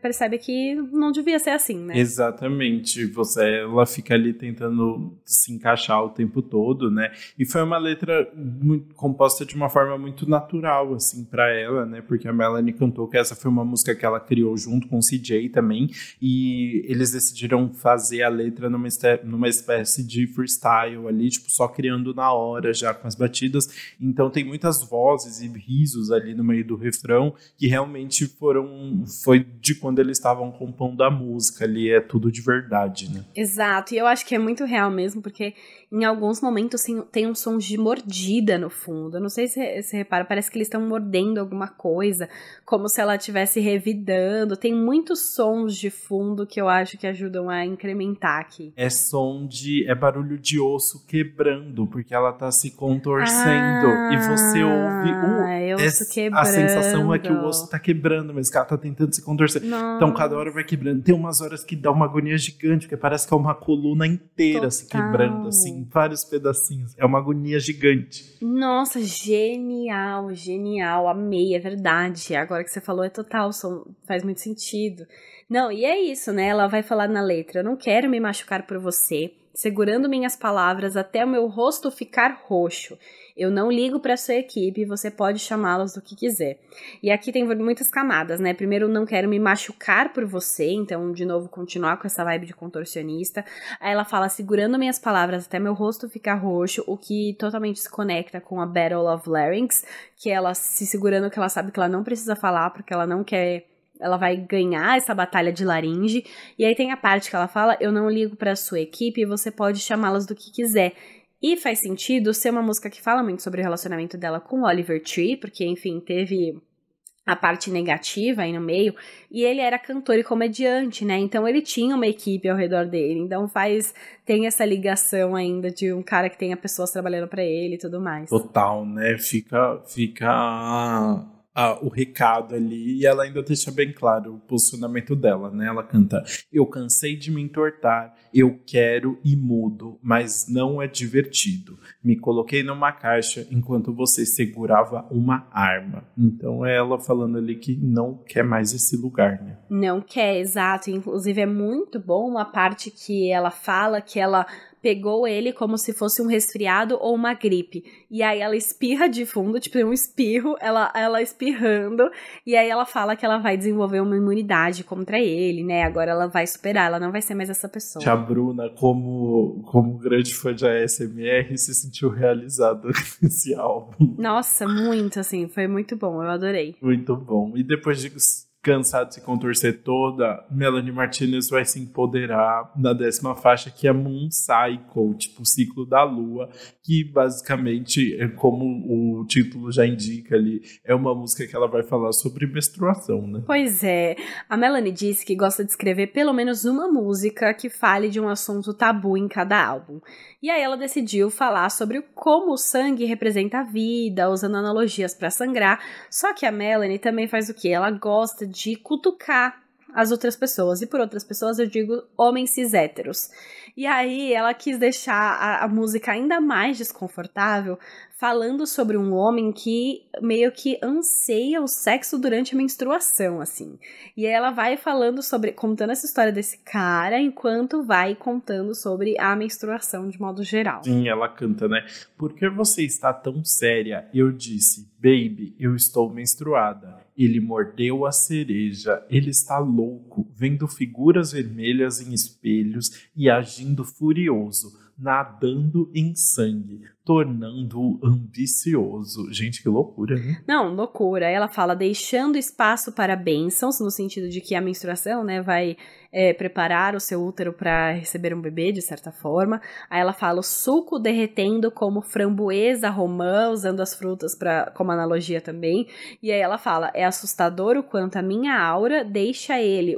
percebe que não devia ser assim, né? Exatamente. Você ela fica ali tentando se encaixar o tempo todo, né? E foi uma letra muito, composta de uma forma muito natural assim para ela, né? Porque a Melanie cantou que essa foi uma música que ela criou junto com o CJ também e eles decidiram fazer a letra numa, numa espécie de freestyle ali, tipo, só criando na hora já com as batidas. Então tem muitas vozes e risos ali no meio do refrão que realmente foram foi de quando eles estavam compondo a música ali, é tudo de verdade, né? Exato, e eu acho que é muito real mesmo, porque em alguns momentos tem, tem um som de mordida no fundo. Eu não sei se você repara, parece que eles estão mordendo alguma coisa, como se ela estivesse revidando. Tem muitos sons de fundo que eu acho que ajudam a incrementar aqui. É som de. é barulho de osso quebrando, porque ela tá se contorcendo. Ah, e você ouve o. É osso é, quebrando. A sensação é que o osso tá quebrando, mas ela tá tentando se contorcer. Nossa. Então cada hora vai quebrando. Tem umas horas que dá uma agonia gigante, porque parece que é uma coluna inteira Total. se quebrando, assim vários pedacinhos. É uma agonia gigante. Nossa, genial, genial. Amei, é verdade. Agora que você falou, é total, faz muito sentido. Não, e é isso, né? Ela vai falar na letra: Eu não quero me machucar por você, segurando minhas palavras até o meu rosto ficar roxo. Eu não ligo para sua equipe, você pode chamá-los do que quiser. E aqui tem muitas camadas, né? Primeiro, não quero me machucar por você, então, de novo, continuar com essa vibe de contorcionista. Aí ela fala, segurando minhas palavras até meu rosto ficar roxo, o que totalmente se conecta com a Battle of Larynx, que ela se segurando que ela sabe que ela não precisa falar, porque ela não quer ela vai ganhar essa batalha de laringe. E aí tem a parte que ela fala: Eu não ligo para sua equipe, você pode chamá-las do que quiser. E faz sentido ser uma música que fala muito sobre o relacionamento dela com Oliver Tree, porque, enfim, teve a parte negativa aí no meio, e ele era cantor e comediante, né? Então ele tinha uma equipe ao redor dele. Então faz tem essa ligação ainda de um cara que tenha pessoas trabalhando para ele e tudo mais. Total, né? Fica fica a, o recado ali e ela ainda deixa bem claro o posicionamento dela, né? Ela canta: Eu cansei de me entortar, eu quero e mudo, mas não é divertido. Me coloquei numa caixa enquanto você segurava uma arma. Então é ela falando ali que não quer mais esse lugar, né? Não quer, exato. Inclusive é muito bom a parte que ela fala que ela pegou ele como se fosse um resfriado ou uma gripe. E aí ela espirra de fundo, tipo um espirro, ela, ela espirrando, e aí ela fala que ela vai desenvolver uma imunidade contra ele, né? Agora ela vai superar, ela não vai ser mais essa pessoa. A Bruna, como, como grande fã de ASMR, se sentiu realizada nesse álbum. Nossa, muito, assim, foi muito bom, eu adorei. Muito bom. E depois de cansado de se contorcer toda, Melanie Martinez vai se empoderar na décima faixa, que é Moon Cycle, tipo o ciclo da lua, que basicamente, é como o título já indica ali, é uma música que ela vai falar sobre menstruação, né? Pois é. A Melanie disse que gosta de escrever pelo menos uma música que fale de um assunto tabu em cada álbum. E aí ela decidiu falar sobre como o sangue representa a vida, usando analogias para sangrar. Só que a Melanie também faz o que? Ela gosta de cutucar as outras pessoas. E por outras pessoas eu digo homens cis héteros. E aí ela quis deixar a, a, música ainda mais desconfortável, falando sobre um homem que meio que anseia o sexo durante a menstruação, assim. E ela vai falando sobre, contando essa história desse cara, enquanto vai contando sobre a menstruação de modo geral. Sim, ela canta, né? Por que você está tão séria? Eu disse, baby, eu estou menstruada. Ele mordeu a cereja. Ele está louco, vendo figuras vermelhas em espelhos e agindo furioso. Nadando em sangue, tornando-o ambicioso. Gente, que loucura, né? Não, loucura. Ela fala deixando espaço para bênçãos, no sentido de que a menstruação, né, vai é, preparar o seu útero para receber um bebê, de certa forma. Aí ela fala o suco derretendo como framboesa romã, usando as frutas pra, como analogia também. E aí ela fala: é assustador o quanto a minha aura deixa ele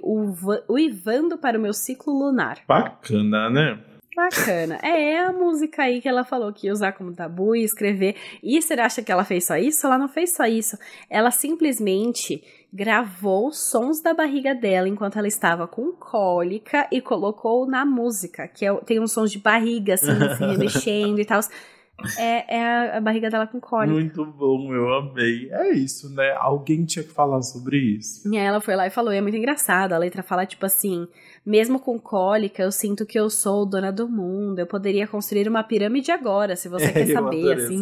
uivando para o meu ciclo lunar. Bacana, né? Bacana. É, é a música aí que ela falou que ia usar como tabu e escrever. E você acha que ela fez só isso? Ela não fez só isso. Ela simplesmente gravou sons da barriga dela enquanto ela estava com cólica e colocou na música, que é, tem uns sons de barriga, assim, assim mexendo e tal. É, é a, barriga dela com cólica. Muito bom, eu amei. É isso, né? Alguém tinha que falar sobre isso. E aí ela foi lá e falou, e é muito engraçado. A letra fala, tipo assim, mesmo com cólica, eu sinto que eu sou dona do mundo. Eu poderia construir uma pirâmide agora, se você é, quer saber, assim.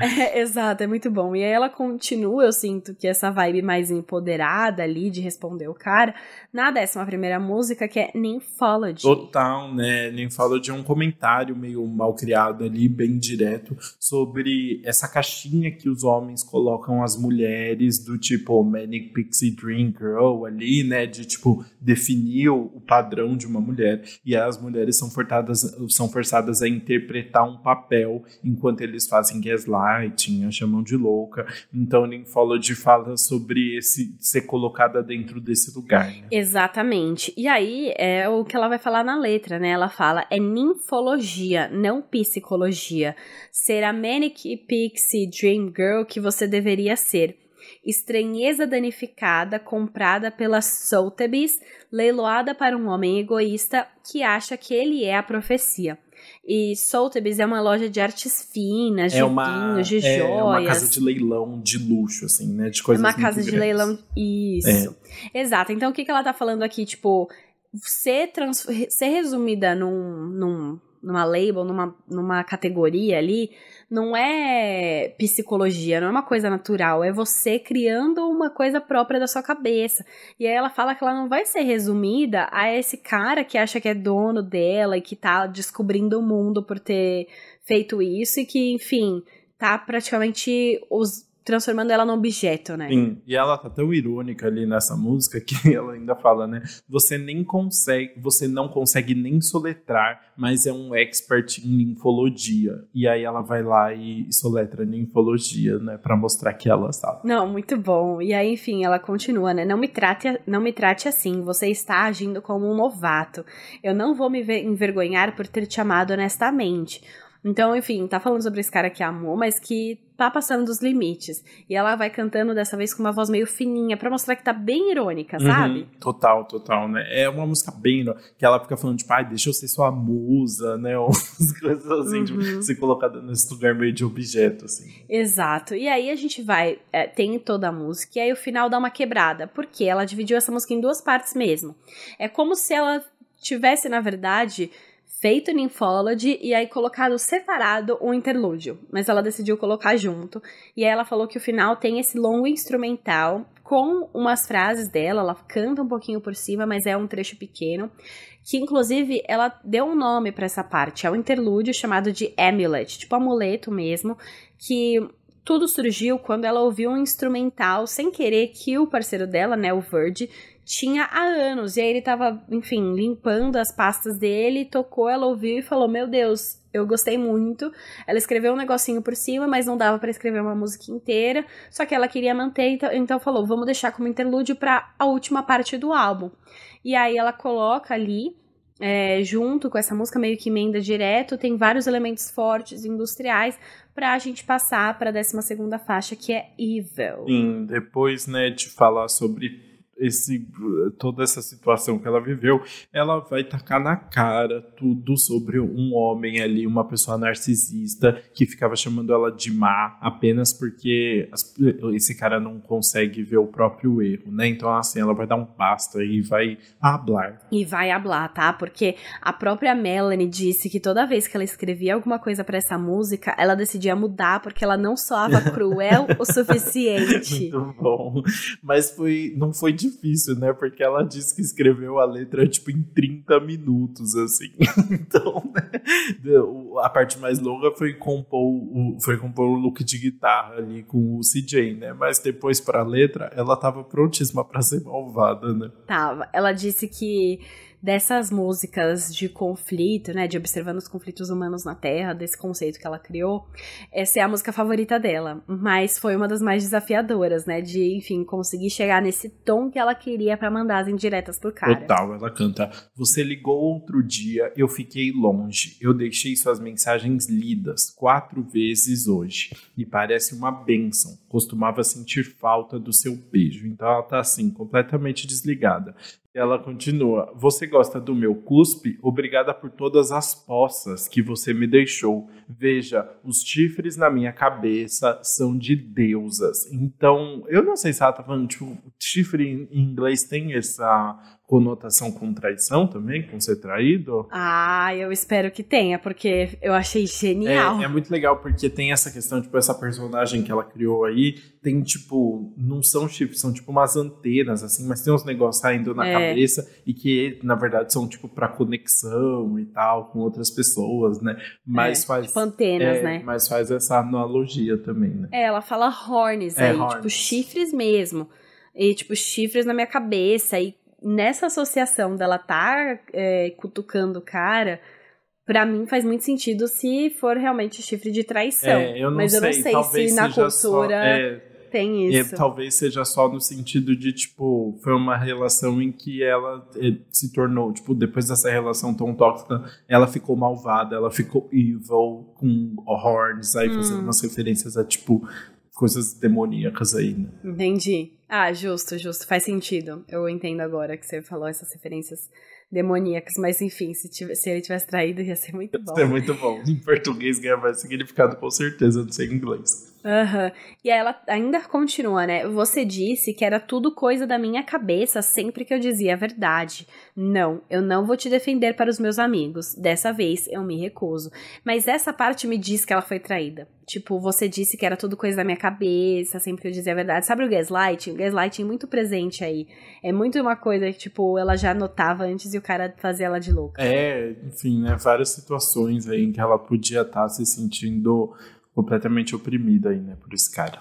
É, exato, é muito bom. E aí ela continua, eu sinto que essa vibe mais empoderada ali de responder o cara, na décima primeira música, que é Nymphology. Total, né? Nymphology é um comentário meio mal criado ali, bem direto, sobre essa caixinha que os homens colocam as mulheres, do tipo Manic Pixie Dream Girl ali, né? De tipo, definir o padrão de uma mulher. E as mulheres são forçadas, são forçadas a interpretar um papel enquanto eles fazem gaslight gaslighting, chamam de louca. Então, Nymphology fala sobre esse ser colocada dentro desse lugar. Né? Exatamente. E aí é o que ela vai falar na letra, né? Ela fala é ninfologia, não psicologia. Ser a Manic Pixie Dream Girl que você deveria ser estranheza danificada comprada pela Sotheby's, leiloada para um homem egoísta que acha que ele é a profecia. E Sotheby's é uma loja de artes finas, de é uma, vinhos, de é joias. É uma casa de leilão de luxo, assim, né? De coisas É uma casa de leilão, isso. É. Exato. Então, o que, que ela tá falando aqui? Tipo, ser, trans, ser resumida num, num, numa label, numa, numa categoria ali, não é psicologia, não é uma coisa natural, é você criando uma coisa própria da sua cabeça. E aí ela fala que ela não vai ser resumida a esse cara que acha que é dono dela e que tá descobrindo o mundo por ter feito isso e que, enfim, tá praticamente os transformando ela num objeto, né? Sim, e ela tá tão irônica ali nessa música que ela ainda fala, né? Você nem consegue, você não consegue nem soletrar, mas é um expert em ninfologia. E aí ela vai lá e soletra ninfologia, né, para mostrar que ela sabe. Não, muito bom. E aí, enfim, ela continua, né? Não me trate, não me trate assim. Você está agindo como um novato. Eu não vou me envergonhar por ter te amado honestamente. Então, enfim, tá falando sobre esse cara que amou, mas que tá passando dos limites. E ela vai cantando dessa vez com uma voz meio fininha, para mostrar que tá bem irônica, uhum, sabe? Total, total, né? É uma música bem que ela fica falando, tipo, ai, deixa eu ser sua musa, né? Umas coisas assim, tipo, uhum. tipo, ser colocada nesse lugar meio de objeto, assim. Exato. E aí a gente vai, é, tem toda a música, e aí o final dá uma quebrada, porque ela dividiu essa música em duas partes mesmo. É como se ela tivesse, na verdade, feito Nymphology e aí colocado separado um interlúdio, mas ela decidiu colocar junto. E aí ela falou que o final tem esse longo instrumental com umas frases dela, ela canta um pouquinho por cima, mas é um trecho pequeno, que inclusive ela deu um nome para essa parte, é um interlúdio chamado de Amulet, tipo amuleto mesmo, que tudo surgiu quando ela ouviu um instrumental sem querer que o parceiro dela, né, o Verge, tinha há anos. E aí ele tava, enfim, limpando as pastas dele, tocou, ela ouviu e falou: Meu Deus, eu gostei muito. Ela escreveu um negocinho por cima, mas não dava para escrever uma música inteira. Só que ela queria manter, então, então falou: Vamos deixar como interlúdio para a última parte do álbum. E aí ela coloca ali. É, junto com essa música meio que emenda direto, tem vários elementos fortes industriais pra gente passar pra 12 segunda faixa, que é Evil. Sim, depois, né, de falar sobre esse, toda essa situação que ela viveu, ela vai tacar na cara tudo sobre um homem ali, uma pessoa narcisista que ficava chamando ela de má apenas porque esse cara não consegue ver o próprio erro, né? Então, assim, ela vai dar um basta e vai hablar. E vai hablar, tá? Porque a própria Melanie disse que toda vez que ela escrevia alguma coisa para essa música, ela decidia mudar porque ela não soava cruel o suficiente. Muito bom. Mas foi, não foi de difícil, né? Porque ela disse que escreveu a letra, tipo, em 30 minutos, assim. então, né? A parte mais longa foi compor o, foi compor o look de guitarra ali com o CJ, né? Mas depois pra letra, ela tava prontíssima para ser malvada, né? Tava. Ela disse que dessas músicas de conflito, né, de observando os conflitos humanos na Terra, desse conceito que ela criou, essa é a música favorita dela, mas foi uma das mais desafiadoras, né, de, enfim, conseguir chegar nesse tom que ela queria para mandar as indiretas pro cara. Total, ela canta: "Você ligou outro dia, eu fiquei longe. Eu deixei suas mensagens lidas quatro vezes hoje. Me parece uma bênção. Costumava sentir falta do seu beijo." Então ela tá assim, completamente desligada. Ela continua: Você gosta do meu cuspe? Obrigada por todas as poças que você me deixou. Veja, os chifres na minha cabeça são de deusas. Então, eu não sei se ela tá falando, tipo, chifre em inglês tem essa conotação com traição também, com ser traído? Ah, eu espero que tenha, porque eu achei genial. É, é, muito legal, porque tem essa questão, tipo, essa personagem que ela criou aí, tem, tipo, não são chifres, são, tipo, umas antenas, assim, mas tem uns negócios saindo na é. cabeça e que, na verdade, são, tipo, pra conexão e tal, com outras pessoas, né? Mas é, faz... Tipo antenas, é, né? Mas faz essa analogia também, né? É, ela fala horns é, aí, tipo, horns. tipo, chifres mesmo. E, tipo, chifres na minha cabeça e nessa associação dela tá é, cutucando o cara, para mim faz muito sentido se for realmente chifre de traição. É, eu Mas eu sei, não sei se na cultura só, é, tem isso. talvez seja só no sentido de, tipo, foi uma relação em que ela é, se tornou, tipo, depois dessa relação tão tóxica, ela ficou malvada, ela ficou evil, com horns, aí hum. fazendo umas referências a, tipo, coisas demoníacas aí, né? Entendi. Ah, justo, justo. Faz sentido. Eu entendo agora que você falou essas referências demoníacas, mas enfim, se, tivesse, se ele tivesse traído, ia ser muito bom. Ia ser muito bom. Em português ganha mais significado, com certeza, não sei em inglês. Aham. Uhum. E ela ainda continua, né? Você disse que era tudo coisa da minha cabeça sempre que eu dizia a verdade. Não, eu não vou te defender para os meus amigos. Dessa vez eu me recuso. Mas essa parte me diz que ela foi traída. Tipo, você disse que era tudo coisa da minha cabeça, sempre que eu dizia a verdade. Sabe o gaslighting? O gaslighting é muito presente aí. É muito uma coisa que, tipo, ela já notava antes e o cara fazia ela de louca. É, enfim, né? Várias situações aí em que ela podia estar tá se sentindo completamente oprimida aí, né, por esse cara.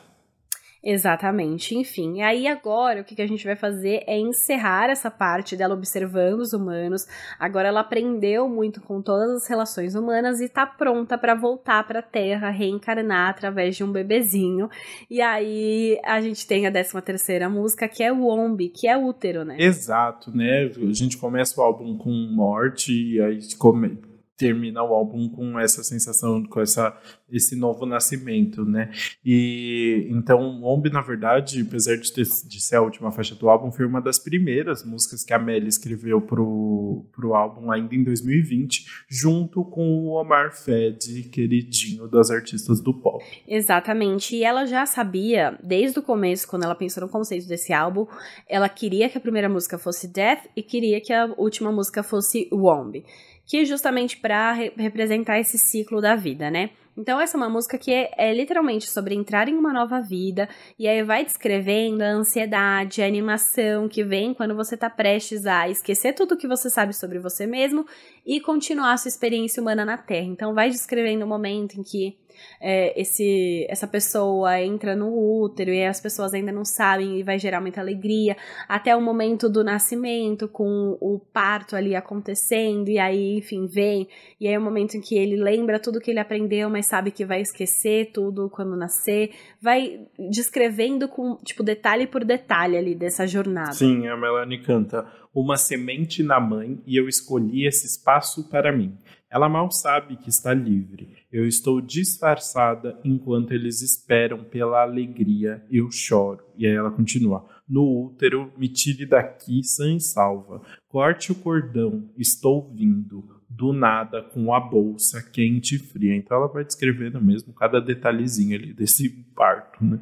Exatamente, enfim. E aí agora o que, que a gente vai fazer é encerrar essa parte dela observando os humanos. Agora ela aprendeu muito com todas as relações humanas e tá pronta para voltar para a Terra, reencarnar através de um bebezinho. E aí a gente tem a 13 terceira música que é o Ombi, que é útero, né? Exato, né? A gente começa o álbum com morte e aí come termina o álbum com essa sensação, com essa, esse novo nascimento, né? E então, Ombi, na verdade, apesar de, ter, de ser a última faixa do álbum, foi uma das primeiras músicas que a Melly escreveu pro, pro álbum ainda em 2020, junto com o Omar Fed, queridinho das artistas do pop. Exatamente, e ela já sabia, desde o começo, quando ela pensou no conceito desse álbum, ela queria que a primeira música fosse Death e queria que a última música fosse Womb que é justamente para re representar esse ciclo da vida, né? Então, essa é uma música que é, é, literalmente sobre entrar em uma nova vida, e aí vai descrevendo a ansiedade, a animação que vem quando você tá prestes a esquecer tudo que você sabe sobre você mesmo e continuar a sua experiência humana na Terra. Então, vai descrevendo o momento em que é, esse, essa pessoa entra no útero e as pessoas ainda não sabem e vai gerar muita alegria, até o momento do nascimento, com o parto ali acontecendo, e aí, enfim, vem, e aí é o momento em que ele lembra tudo que ele aprendeu, mas sabe que vai esquecer tudo quando nascer, vai descrevendo com, tipo, detalhe por detalhe ali dessa jornada. Sim, a Melanie canta uma semente na mãe e eu escolhi esse espaço para mim. Ela mal sabe que está livre. Eu estou disfarçada enquanto eles esperam pela alegria. Eu choro. E aí ela continua. No útero, me tire daqui sã e salva. Corte o cordão. Estou vindo. Do nada, com a bolsa quente e fria. Então ela vai descrevendo mesmo cada detalhezinho ali desse parto, né?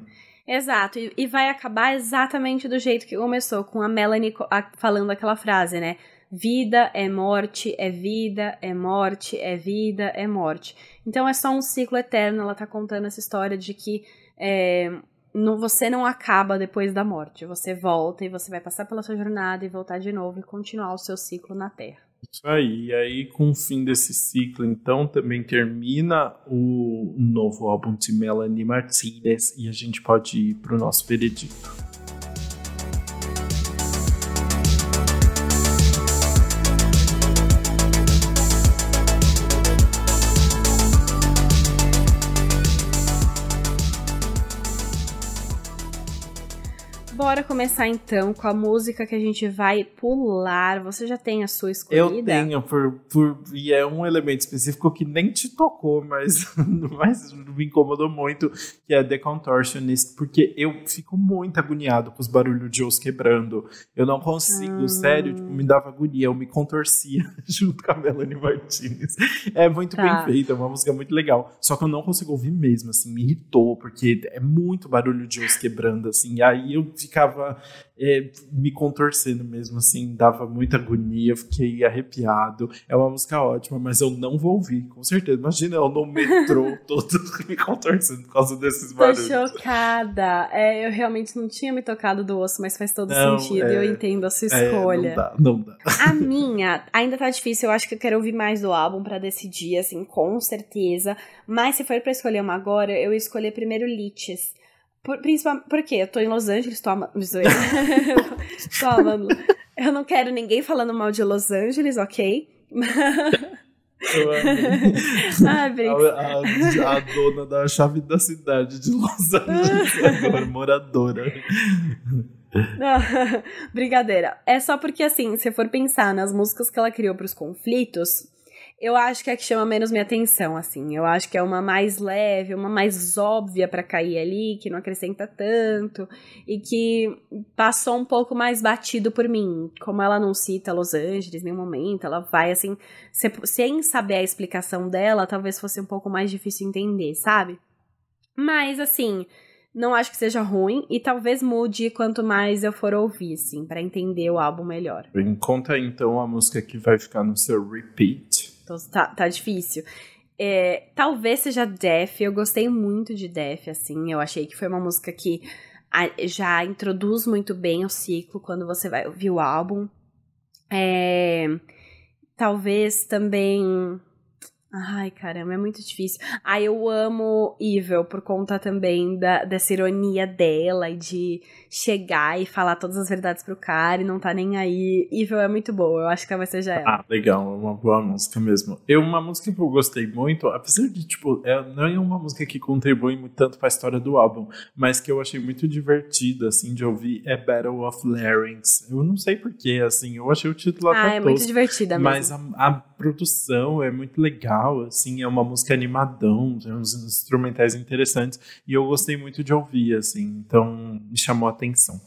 Exato, e, vai acabar exatamente do jeito que começou, com a Melanie falando aquela frase, né? Vida é morte, é vida, é morte, é vida, é morte. Então é só um ciclo eterno. Ela tá contando essa história de que é, não, você não acaba depois da morte. Você volta e você vai passar pela sua jornada e voltar de novo e continuar o seu ciclo na Terra. Isso aí. E aí, com o fim desse ciclo, então, também termina o novo álbum de Melanie Martinez e a gente pode ir para o nosso veredito. Bora começar então com a música que a gente vai pular. Você já tem a sua escolhida? Eu tenho, por, por, e é um elemento específico que nem te tocou, mas, mas me incomodou muito, que é The Contortionist, porque eu fico muito agoniado com os barulhos de osso quebrando. Eu não consigo, hum. sério, tipo, me dava agonia, eu me contorcia junto com a Melanie Martinez. É muito tá. bem feita, é uma música muito legal. Só que eu não consigo ouvir mesmo, assim, me irritou, porque é muito barulho de osso quebrando, assim, e aí eu ficava é, me contorcendo mesmo, assim, dava muita agonia, fiquei arrepiado. É uma música ótima, mas eu não vou ouvir, com certeza. Imagina eu no metrô todo me contorcendo por causa desses barulhos. Tô chocada. É, eu realmente não tinha me tocado do osso, mas faz todo não, sentido. É, eu entendo a sua escolha. É, não dá, não dá. A minha ainda tá difícil. Eu acho que eu quero ouvir mais do álbum para decidir, assim, com certeza. Mas se for para escolher uma agora, eu escolhi primeiro Liches. Por, principalmente porque eu tô em Los Angeles, tô amando. tô amando. Eu não quero ninguém falando mal de Los Angeles, ok? Eu ah, a, a, a, dona da chave da cidade de Los Angeles, agora moradora. Não, brincadeira. É só porque, assim, se for pensar nas músicas que ela criou para os conflitos, eu acho que é que chama menos minha atenção, assim. Eu acho que é uma mais leve, uma mais óbvia para cair ali, que não acrescenta tanto e que passou um pouco mais batido por mim. Como ela não cita Los Angeles em nenhum momento, ela vai assim, sem saber a explicação dela, talvez fosse um pouco mais difícil entender, sabe? Mas assim, não acho que seja ruim e talvez mude quanto mais eu for ouvir, assim, para entender o álbum melhor. Conta então a música que vai ficar no seu repeat. Então tá, tá difícil. É, talvez seja Def, eu gostei muito de Def, assim, eu achei que foi uma música que já introduz muito bem o ciclo quando você vai ouvir o álbum. É, talvez também Ai, caramba, é muito difícil. Ah, eu amo Evil por conta também da, dessa ironia dela e de chegar e falar todas as verdades pro cara e não tá nem aí. Evil é muito boa, eu acho que vai ser já ela. Ah, legal, é uma boa música mesmo. Eu, uma música que eu gostei muito, apesar de, tipo, é, não é uma música que contribui muito tanto pra história do álbum, mas que eu achei muito divertida, assim, de ouvir, é Battle of Larynx. Eu não sei porquê, assim, eu achei o título até Ah, é muito divertida mesmo. Mas a, a produção é muito legal, assim, é uma música animadão, tem uns instrumentais interessantes, e eu gostei muito de ouvir, assim, então me chamou a atenção.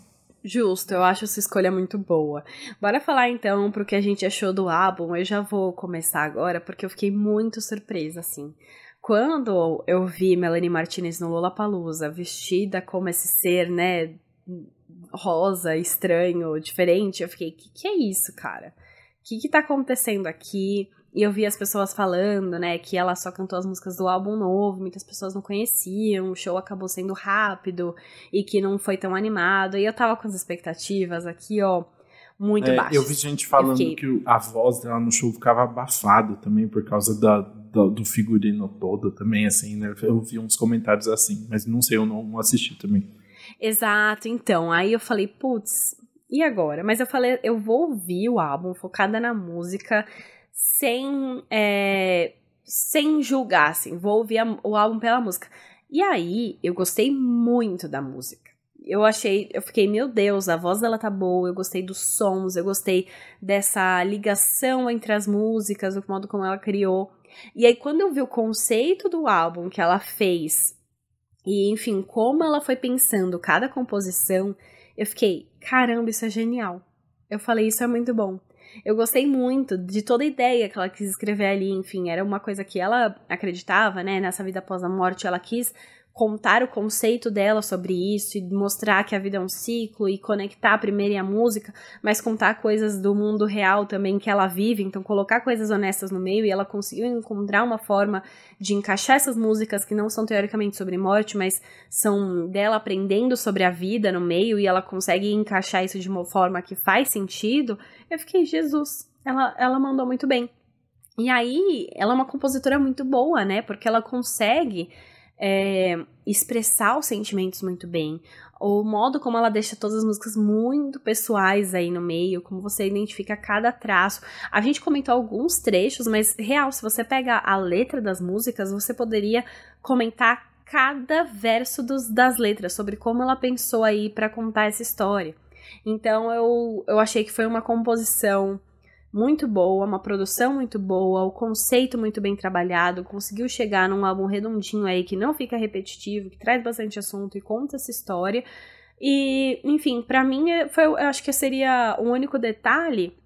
Justo, eu acho essa escolha muito boa. Bora falar então pro que a gente achou do álbum. Eu já vou começar agora porque eu fiquei muito surpresa, assim. Quando eu vi Melanie Martinez no Lollapalooza, vestida como esse ser, né, rosa, estranho, diferente, eu fiquei, que que é isso, cara? O que que tá acontecendo aqui? E eu vi as pessoas falando, né, que ela só cantou as músicas do álbum novo, muitas pessoas não conheciam, o show acabou sendo rápido e que não foi tão animado. E eu tava com as expectativas aqui, ó, muito é, baixas. Eu vi gente falando fiquei... que a voz dela no show ficava abafada também por causa da, da, do figurino todo também, assim, né? Eu vi uns comentários assim, mas não sei, eu não assisti também. Exato, então, aí eu falei, putz, e agora? Mas eu falei, eu vou ouvir o álbum, focada na música, sem, é, sem julgar, assim, vou ouvir a, o álbum pela música. E aí, eu gostei muito da música. Eu achei, eu fiquei, meu Deus, a voz dela tá boa, eu gostei dos sons, eu gostei dessa ligação entre as músicas, o modo como ela criou. E aí, quando eu vi o conceito do álbum que ela fez, e enfim, como ela foi pensando cada composição, eu fiquei, caramba, isso é genial. Eu falei, isso é muito bom. Eu gostei muito de toda a ideia que ela quis escrever ali, enfim, era uma coisa que ela acreditava, né, nessa vida após a morte, ela quis contar o conceito dela sobre isso e mostrar que a vida é um ciclo e conectar a primeira e a música, mas contar coisas do mundo real também que ela vive, então colocar coisas honestas no meio e ela conseguiu encontrar uma forma de encaixar essas músicas que não são teoricamente sobre morte, mas são dela aprendendo sobre a vida no meio e ela consegue encaixar isso de uma forma que faz sentido. Eu fiquei, Jesus, ela, ela mandou muito bem. E aí, ela é uma compositora muito boa, né? Porque ela consegue é, expressar os sentimentos muito bem. O modo como ela deixa todas as músicas muito pessoais aí no meio, como você identifica cada traço. A gente comentou alguns trechos, mas real, se você pega a letra das músicas, você poderia comentar cada verso dos, das letras, sobre como ela pensou aí para contar essa história. Então eu, eu achei que foi uma composição muito boa, uma produção muito boa, o conceito muito bem trabalhado, conseguiu chegar num álbum redondinho aí que não fica repetitivo, que traz bastante assunto e conta essa história. E, enfim, para mim é, foi, eu acho que seria o único detalhe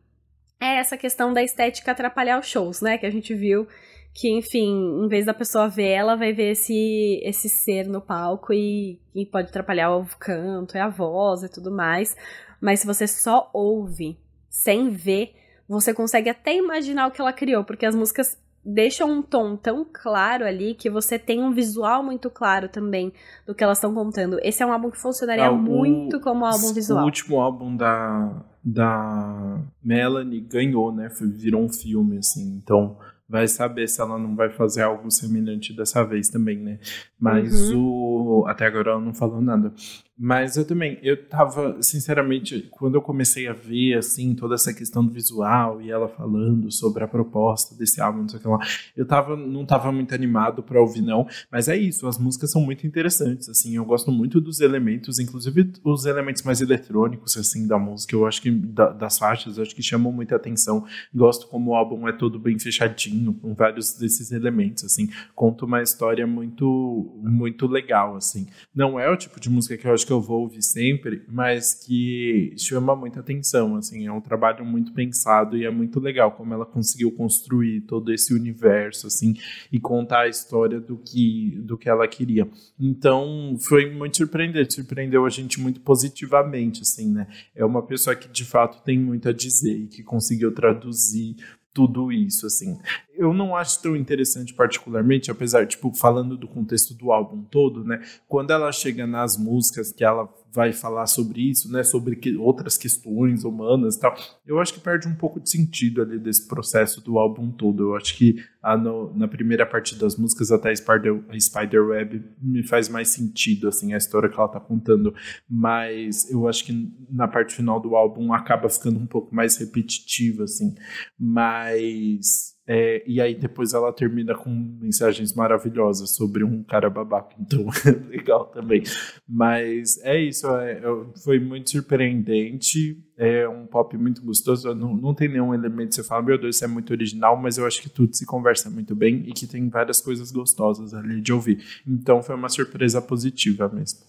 é essa questão da estética atrapalhar os shows, né, que a gente viu que, enfim, em vez da pessoa ver ela, vai ver esse, esse ser no palco e, e pode atrapalhar o canto, e a voz e tudo mais. Mas se você só ouve sem ver, você consegue até imaginar o que ela criou, porque as músicas deixam um tom tão claro ali que você tem um visual muito claro também do que elas estão contando. Esse é um álbum que funcionaria ah, muito como álbum visual. O último álbum da, da Melanie ganhou, né? Virou um filme, assim. Então, vai saber se ela não vai fazer algo semelhante dessa vez também, né? Mas uhum. o. Até agora ela não falou nada. Mas eu também, eu tava, sinceramente, quando eu comecei a ver, assim, toda essa questão do visual e ela falando sobre a proposta desse álbum, não sei o que lá, eu tava, não tava muito animado pra ouvir, não. Mas é isso, as músicas são muito interessantes, assim, eu gosto muito dos elementos, inclusive os elementos mais eletrônicos, assim, da música, eu acho que, da, das faixas, eu acho que chamam muita atenção. Gosto como o álbum é todo bem fechadinho, com vários desses elementos, assim, conta uma história muito, muito legal, assim. Não é o tipo de música que eu acho que eu vou ouvir sempre, mas que chama muita atenção, assim, é um trabalho muito pensado e é muito legal como ela conseguiu construir todo esse universo, assim, e contar a história do que, do que ela queria. Então, foi muito surpreendente, surpreendeu a gente muito positivamente, assim, né? É uma pessoa que de fato tem muito a dizer e que conseguiu traduzir tudo isso, assim. Eu não acho tão interessante particularmente, apesar, tipo, falando do contexto do álbum todo, né? Quando ela chega nas músicas que ela vai falar sobre isso, né, sobre que, outras questões humanas e tal, eu acho que perde um pouco de sentido ali desse processo do álbum todo. Eu acho que a, no, na primeira parte das músicas até a Spider, a Spiderweb me faz mais sentido, assim, a história que ela tá contando, mas eu acho que na parte final do álbum acaba ficando um pouco mais repetitiva, assim, mas é, e aí depois ela termina com mensagens maravilhosas sobre um cara babaca, então legal também. Mas é isso, é, é, foi muito surpreendente, é um pop muito gostoso, não, não tem nenhum elemento que você fala, meu Deus, isso é muito original, mas eu acho que tudo se conversa muito bem e que tem várias coisas gostosas ali de ouvir. Então foi uma surpresa positiva mesmo.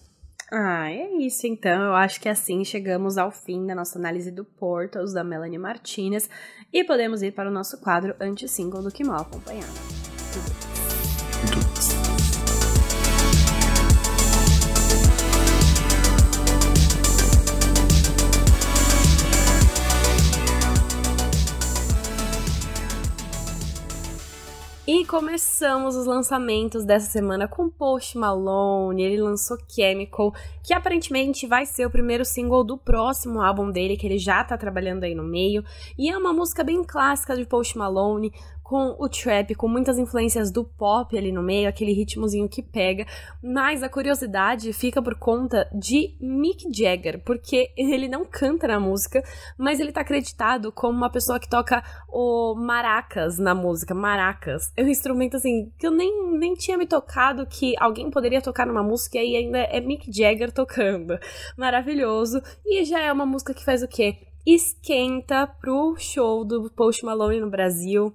Ah, é isso então. Eu acho que assim chegamos ao fim da nossa análise do Portals da Melanie Martinez e podemos ir para o nosso quadro anti-single do Que Mal Acompanhado. E começamos os lançamentos dessa semana com Post Malone. Ele lançou Chemical, que aparentemente vai ser o primeiro single do próximo álbum dele, que ele já tá trabalhando aí no meio. E é uma música bem clássica de Post Malone, com o trap, com muitas influências do pop ali no meio, aquele ritmozinho que pega. Mas a curiosidade fica por conta de Mick Jagger, porque ele não canta na música, mas ele tá acreditado como uma pessoa que toca o maracas na música. Maracas. É um instrumento assim que eu nem, nem tinha me tocado que alguém poderia tocar numa música e ainda é Mick Jagger tocando. Maravilhoso. E já é uma música que faz o quê? esquenta pro show do Post Malone no Brasil.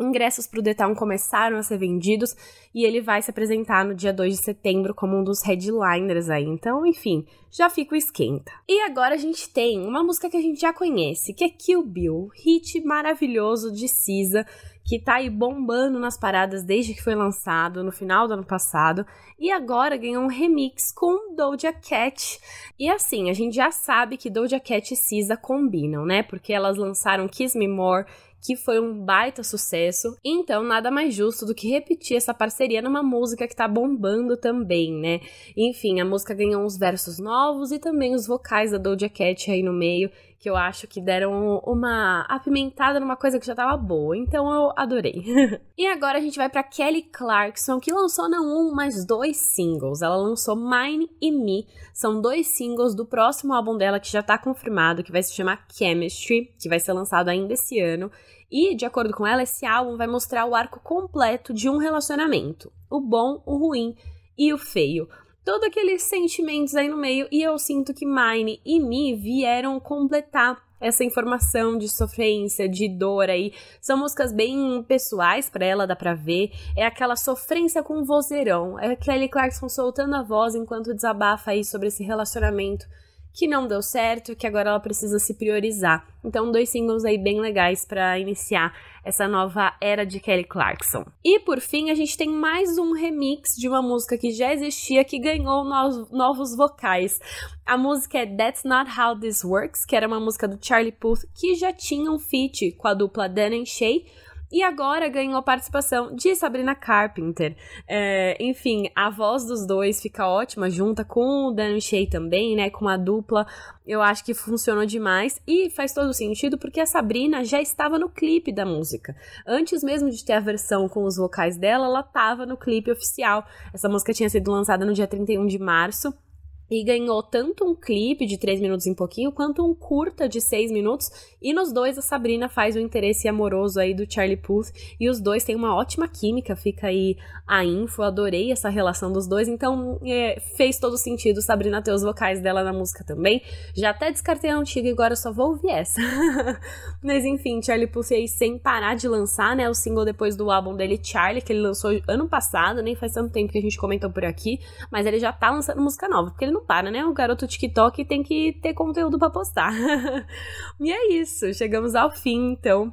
Ingressos para o The Town começaram a ser vendidos e ele vai se apresentar no dia 2 de setembro como um dos headliners aí. Então, enfim, já fica o esquenta. E agora a gente tem uma música que a gente já conhece, que é Kill Bill, hit maravilhoso de Cisa, que tá aí bombando nas paradas desde que foi lançado no final do ano passado e agora ganhou um remix com Doja Cat. E assim, a gente já sabe que Doja Cat e SZA combinam, né? Porque elas lançaram Kiss Me More que foi um baita sucesso. Então, nada mais justo do que repetir essa parceria numa música que tá bombando também, né? Enfim, a música ganhou uns versos novos e também os vocais da Doja Cat aí no meio, que eu acho que deram uma apimentada numa coisa que já tava boa. Então, eu adorei. e agora a gente vai para Kelly Clarkson, que lançou não um, mas dois singles. Ela lançou Mine e Me. São dois singles do próximo álbum dela que já tá confirmado, que vai se chamar Chemistry, que vai ser lançado ainda esse ano. E, de acordo com ela, esse álbum vai mostrar o arco completo de um relacionamento: o bom, o ruim e o feio. Todos aqueles sentimentos aí no meio, e eu sinto que Mine e Me vieram completar essa informação de sofrência, de dor aí. São músicas bem pessoais para ela, dá pra ver. É aquela sofrência com vozeirão. É Kelly Clarkson soltando a voz enquanto desabafa aí sobre esse relacionamento que não deu certo que agora ela precisa se priorizar. Então, dois singles aí bem legais para iniciar essa nova era de Kelly Clarkson. E por fim, a gente tem mais um remix de uma música que já existia que ganhou novos vocais. A música é That's Not How This Works, que era uma música do Charlie Puth que já tinha um feat com a dupla Dan and Shay e agora ganhou a participação de Sabrina Carpenter. É, enfim, a voz dos dois fica ótima, junta com o Dan Shea também, né? Com a dupla. Eu acho que funcionou demais e faz todo sentido porque a Sabrina já estava no clipe da música. Antes mesmo de ter a versão com os vocais dela, ela estava no clipe oficial. Essa música tinha sido lançada no dia 31 de março e ganhou tanto um clipe de 3 minutos em pouquinho quanto um curta de 6 minutos. E nos dois a Sabrina faz o interesse amoroso aí do Charlie Puth e os dois têm uma ótima química. Fica aí a info, adorei essa relação dos dois. Então é, fez todo sentido Sabrina ter os vocais dela na música também. Já até descartei a antiga e agora só vou ouvir essa. Mas enfim, Charlie Puth aí sem parar de lançar, né? O single depois do álbum dele, Charlie, que ele lançou ano passado, nem faz tanto tempo que a gente comentou por aqui, mas ele já tá lançando música nova, porque ele não não para, né? O garoto TikTok tem que ter conteúdo para postar. e é isso, chegamos ao fim, então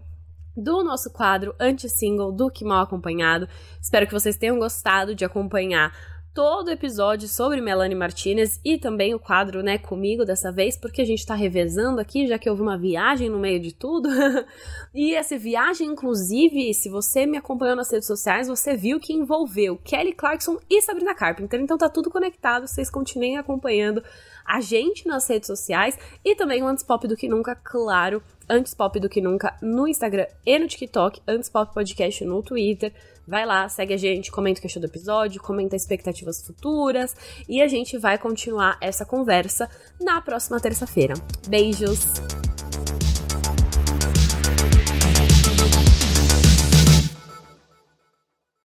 do nosso quadro anti-single do Que Mal Acompanhado. Espero que vocês tenham gostado de acompanhar todo o episódio sobre Melanie Martinez e também o quadro, né, comigo dessa vez, porque a gente tá revezando aqui, já que houve uma viagem no meio de tudo. e essa viagem, inclusive, se você me acompanhou nas redes sociais, você viu que envolveu Kelly Clarkson e Sabrina Carpenter. Então tá tudo conectado, vocês continuem acompanhando a gente nas redes sociais e também o Antes Pop do que Nunca, claro, Antes Pop do que Nunca no Instagram e no TikTok, Antes Pop Podcast no Twitter. Vai lá, segue a gente, comenta o que achou do episódio, comenta expectativas futuras e a gente vai continuar essa conversa na próxima terça-feira. Beijos!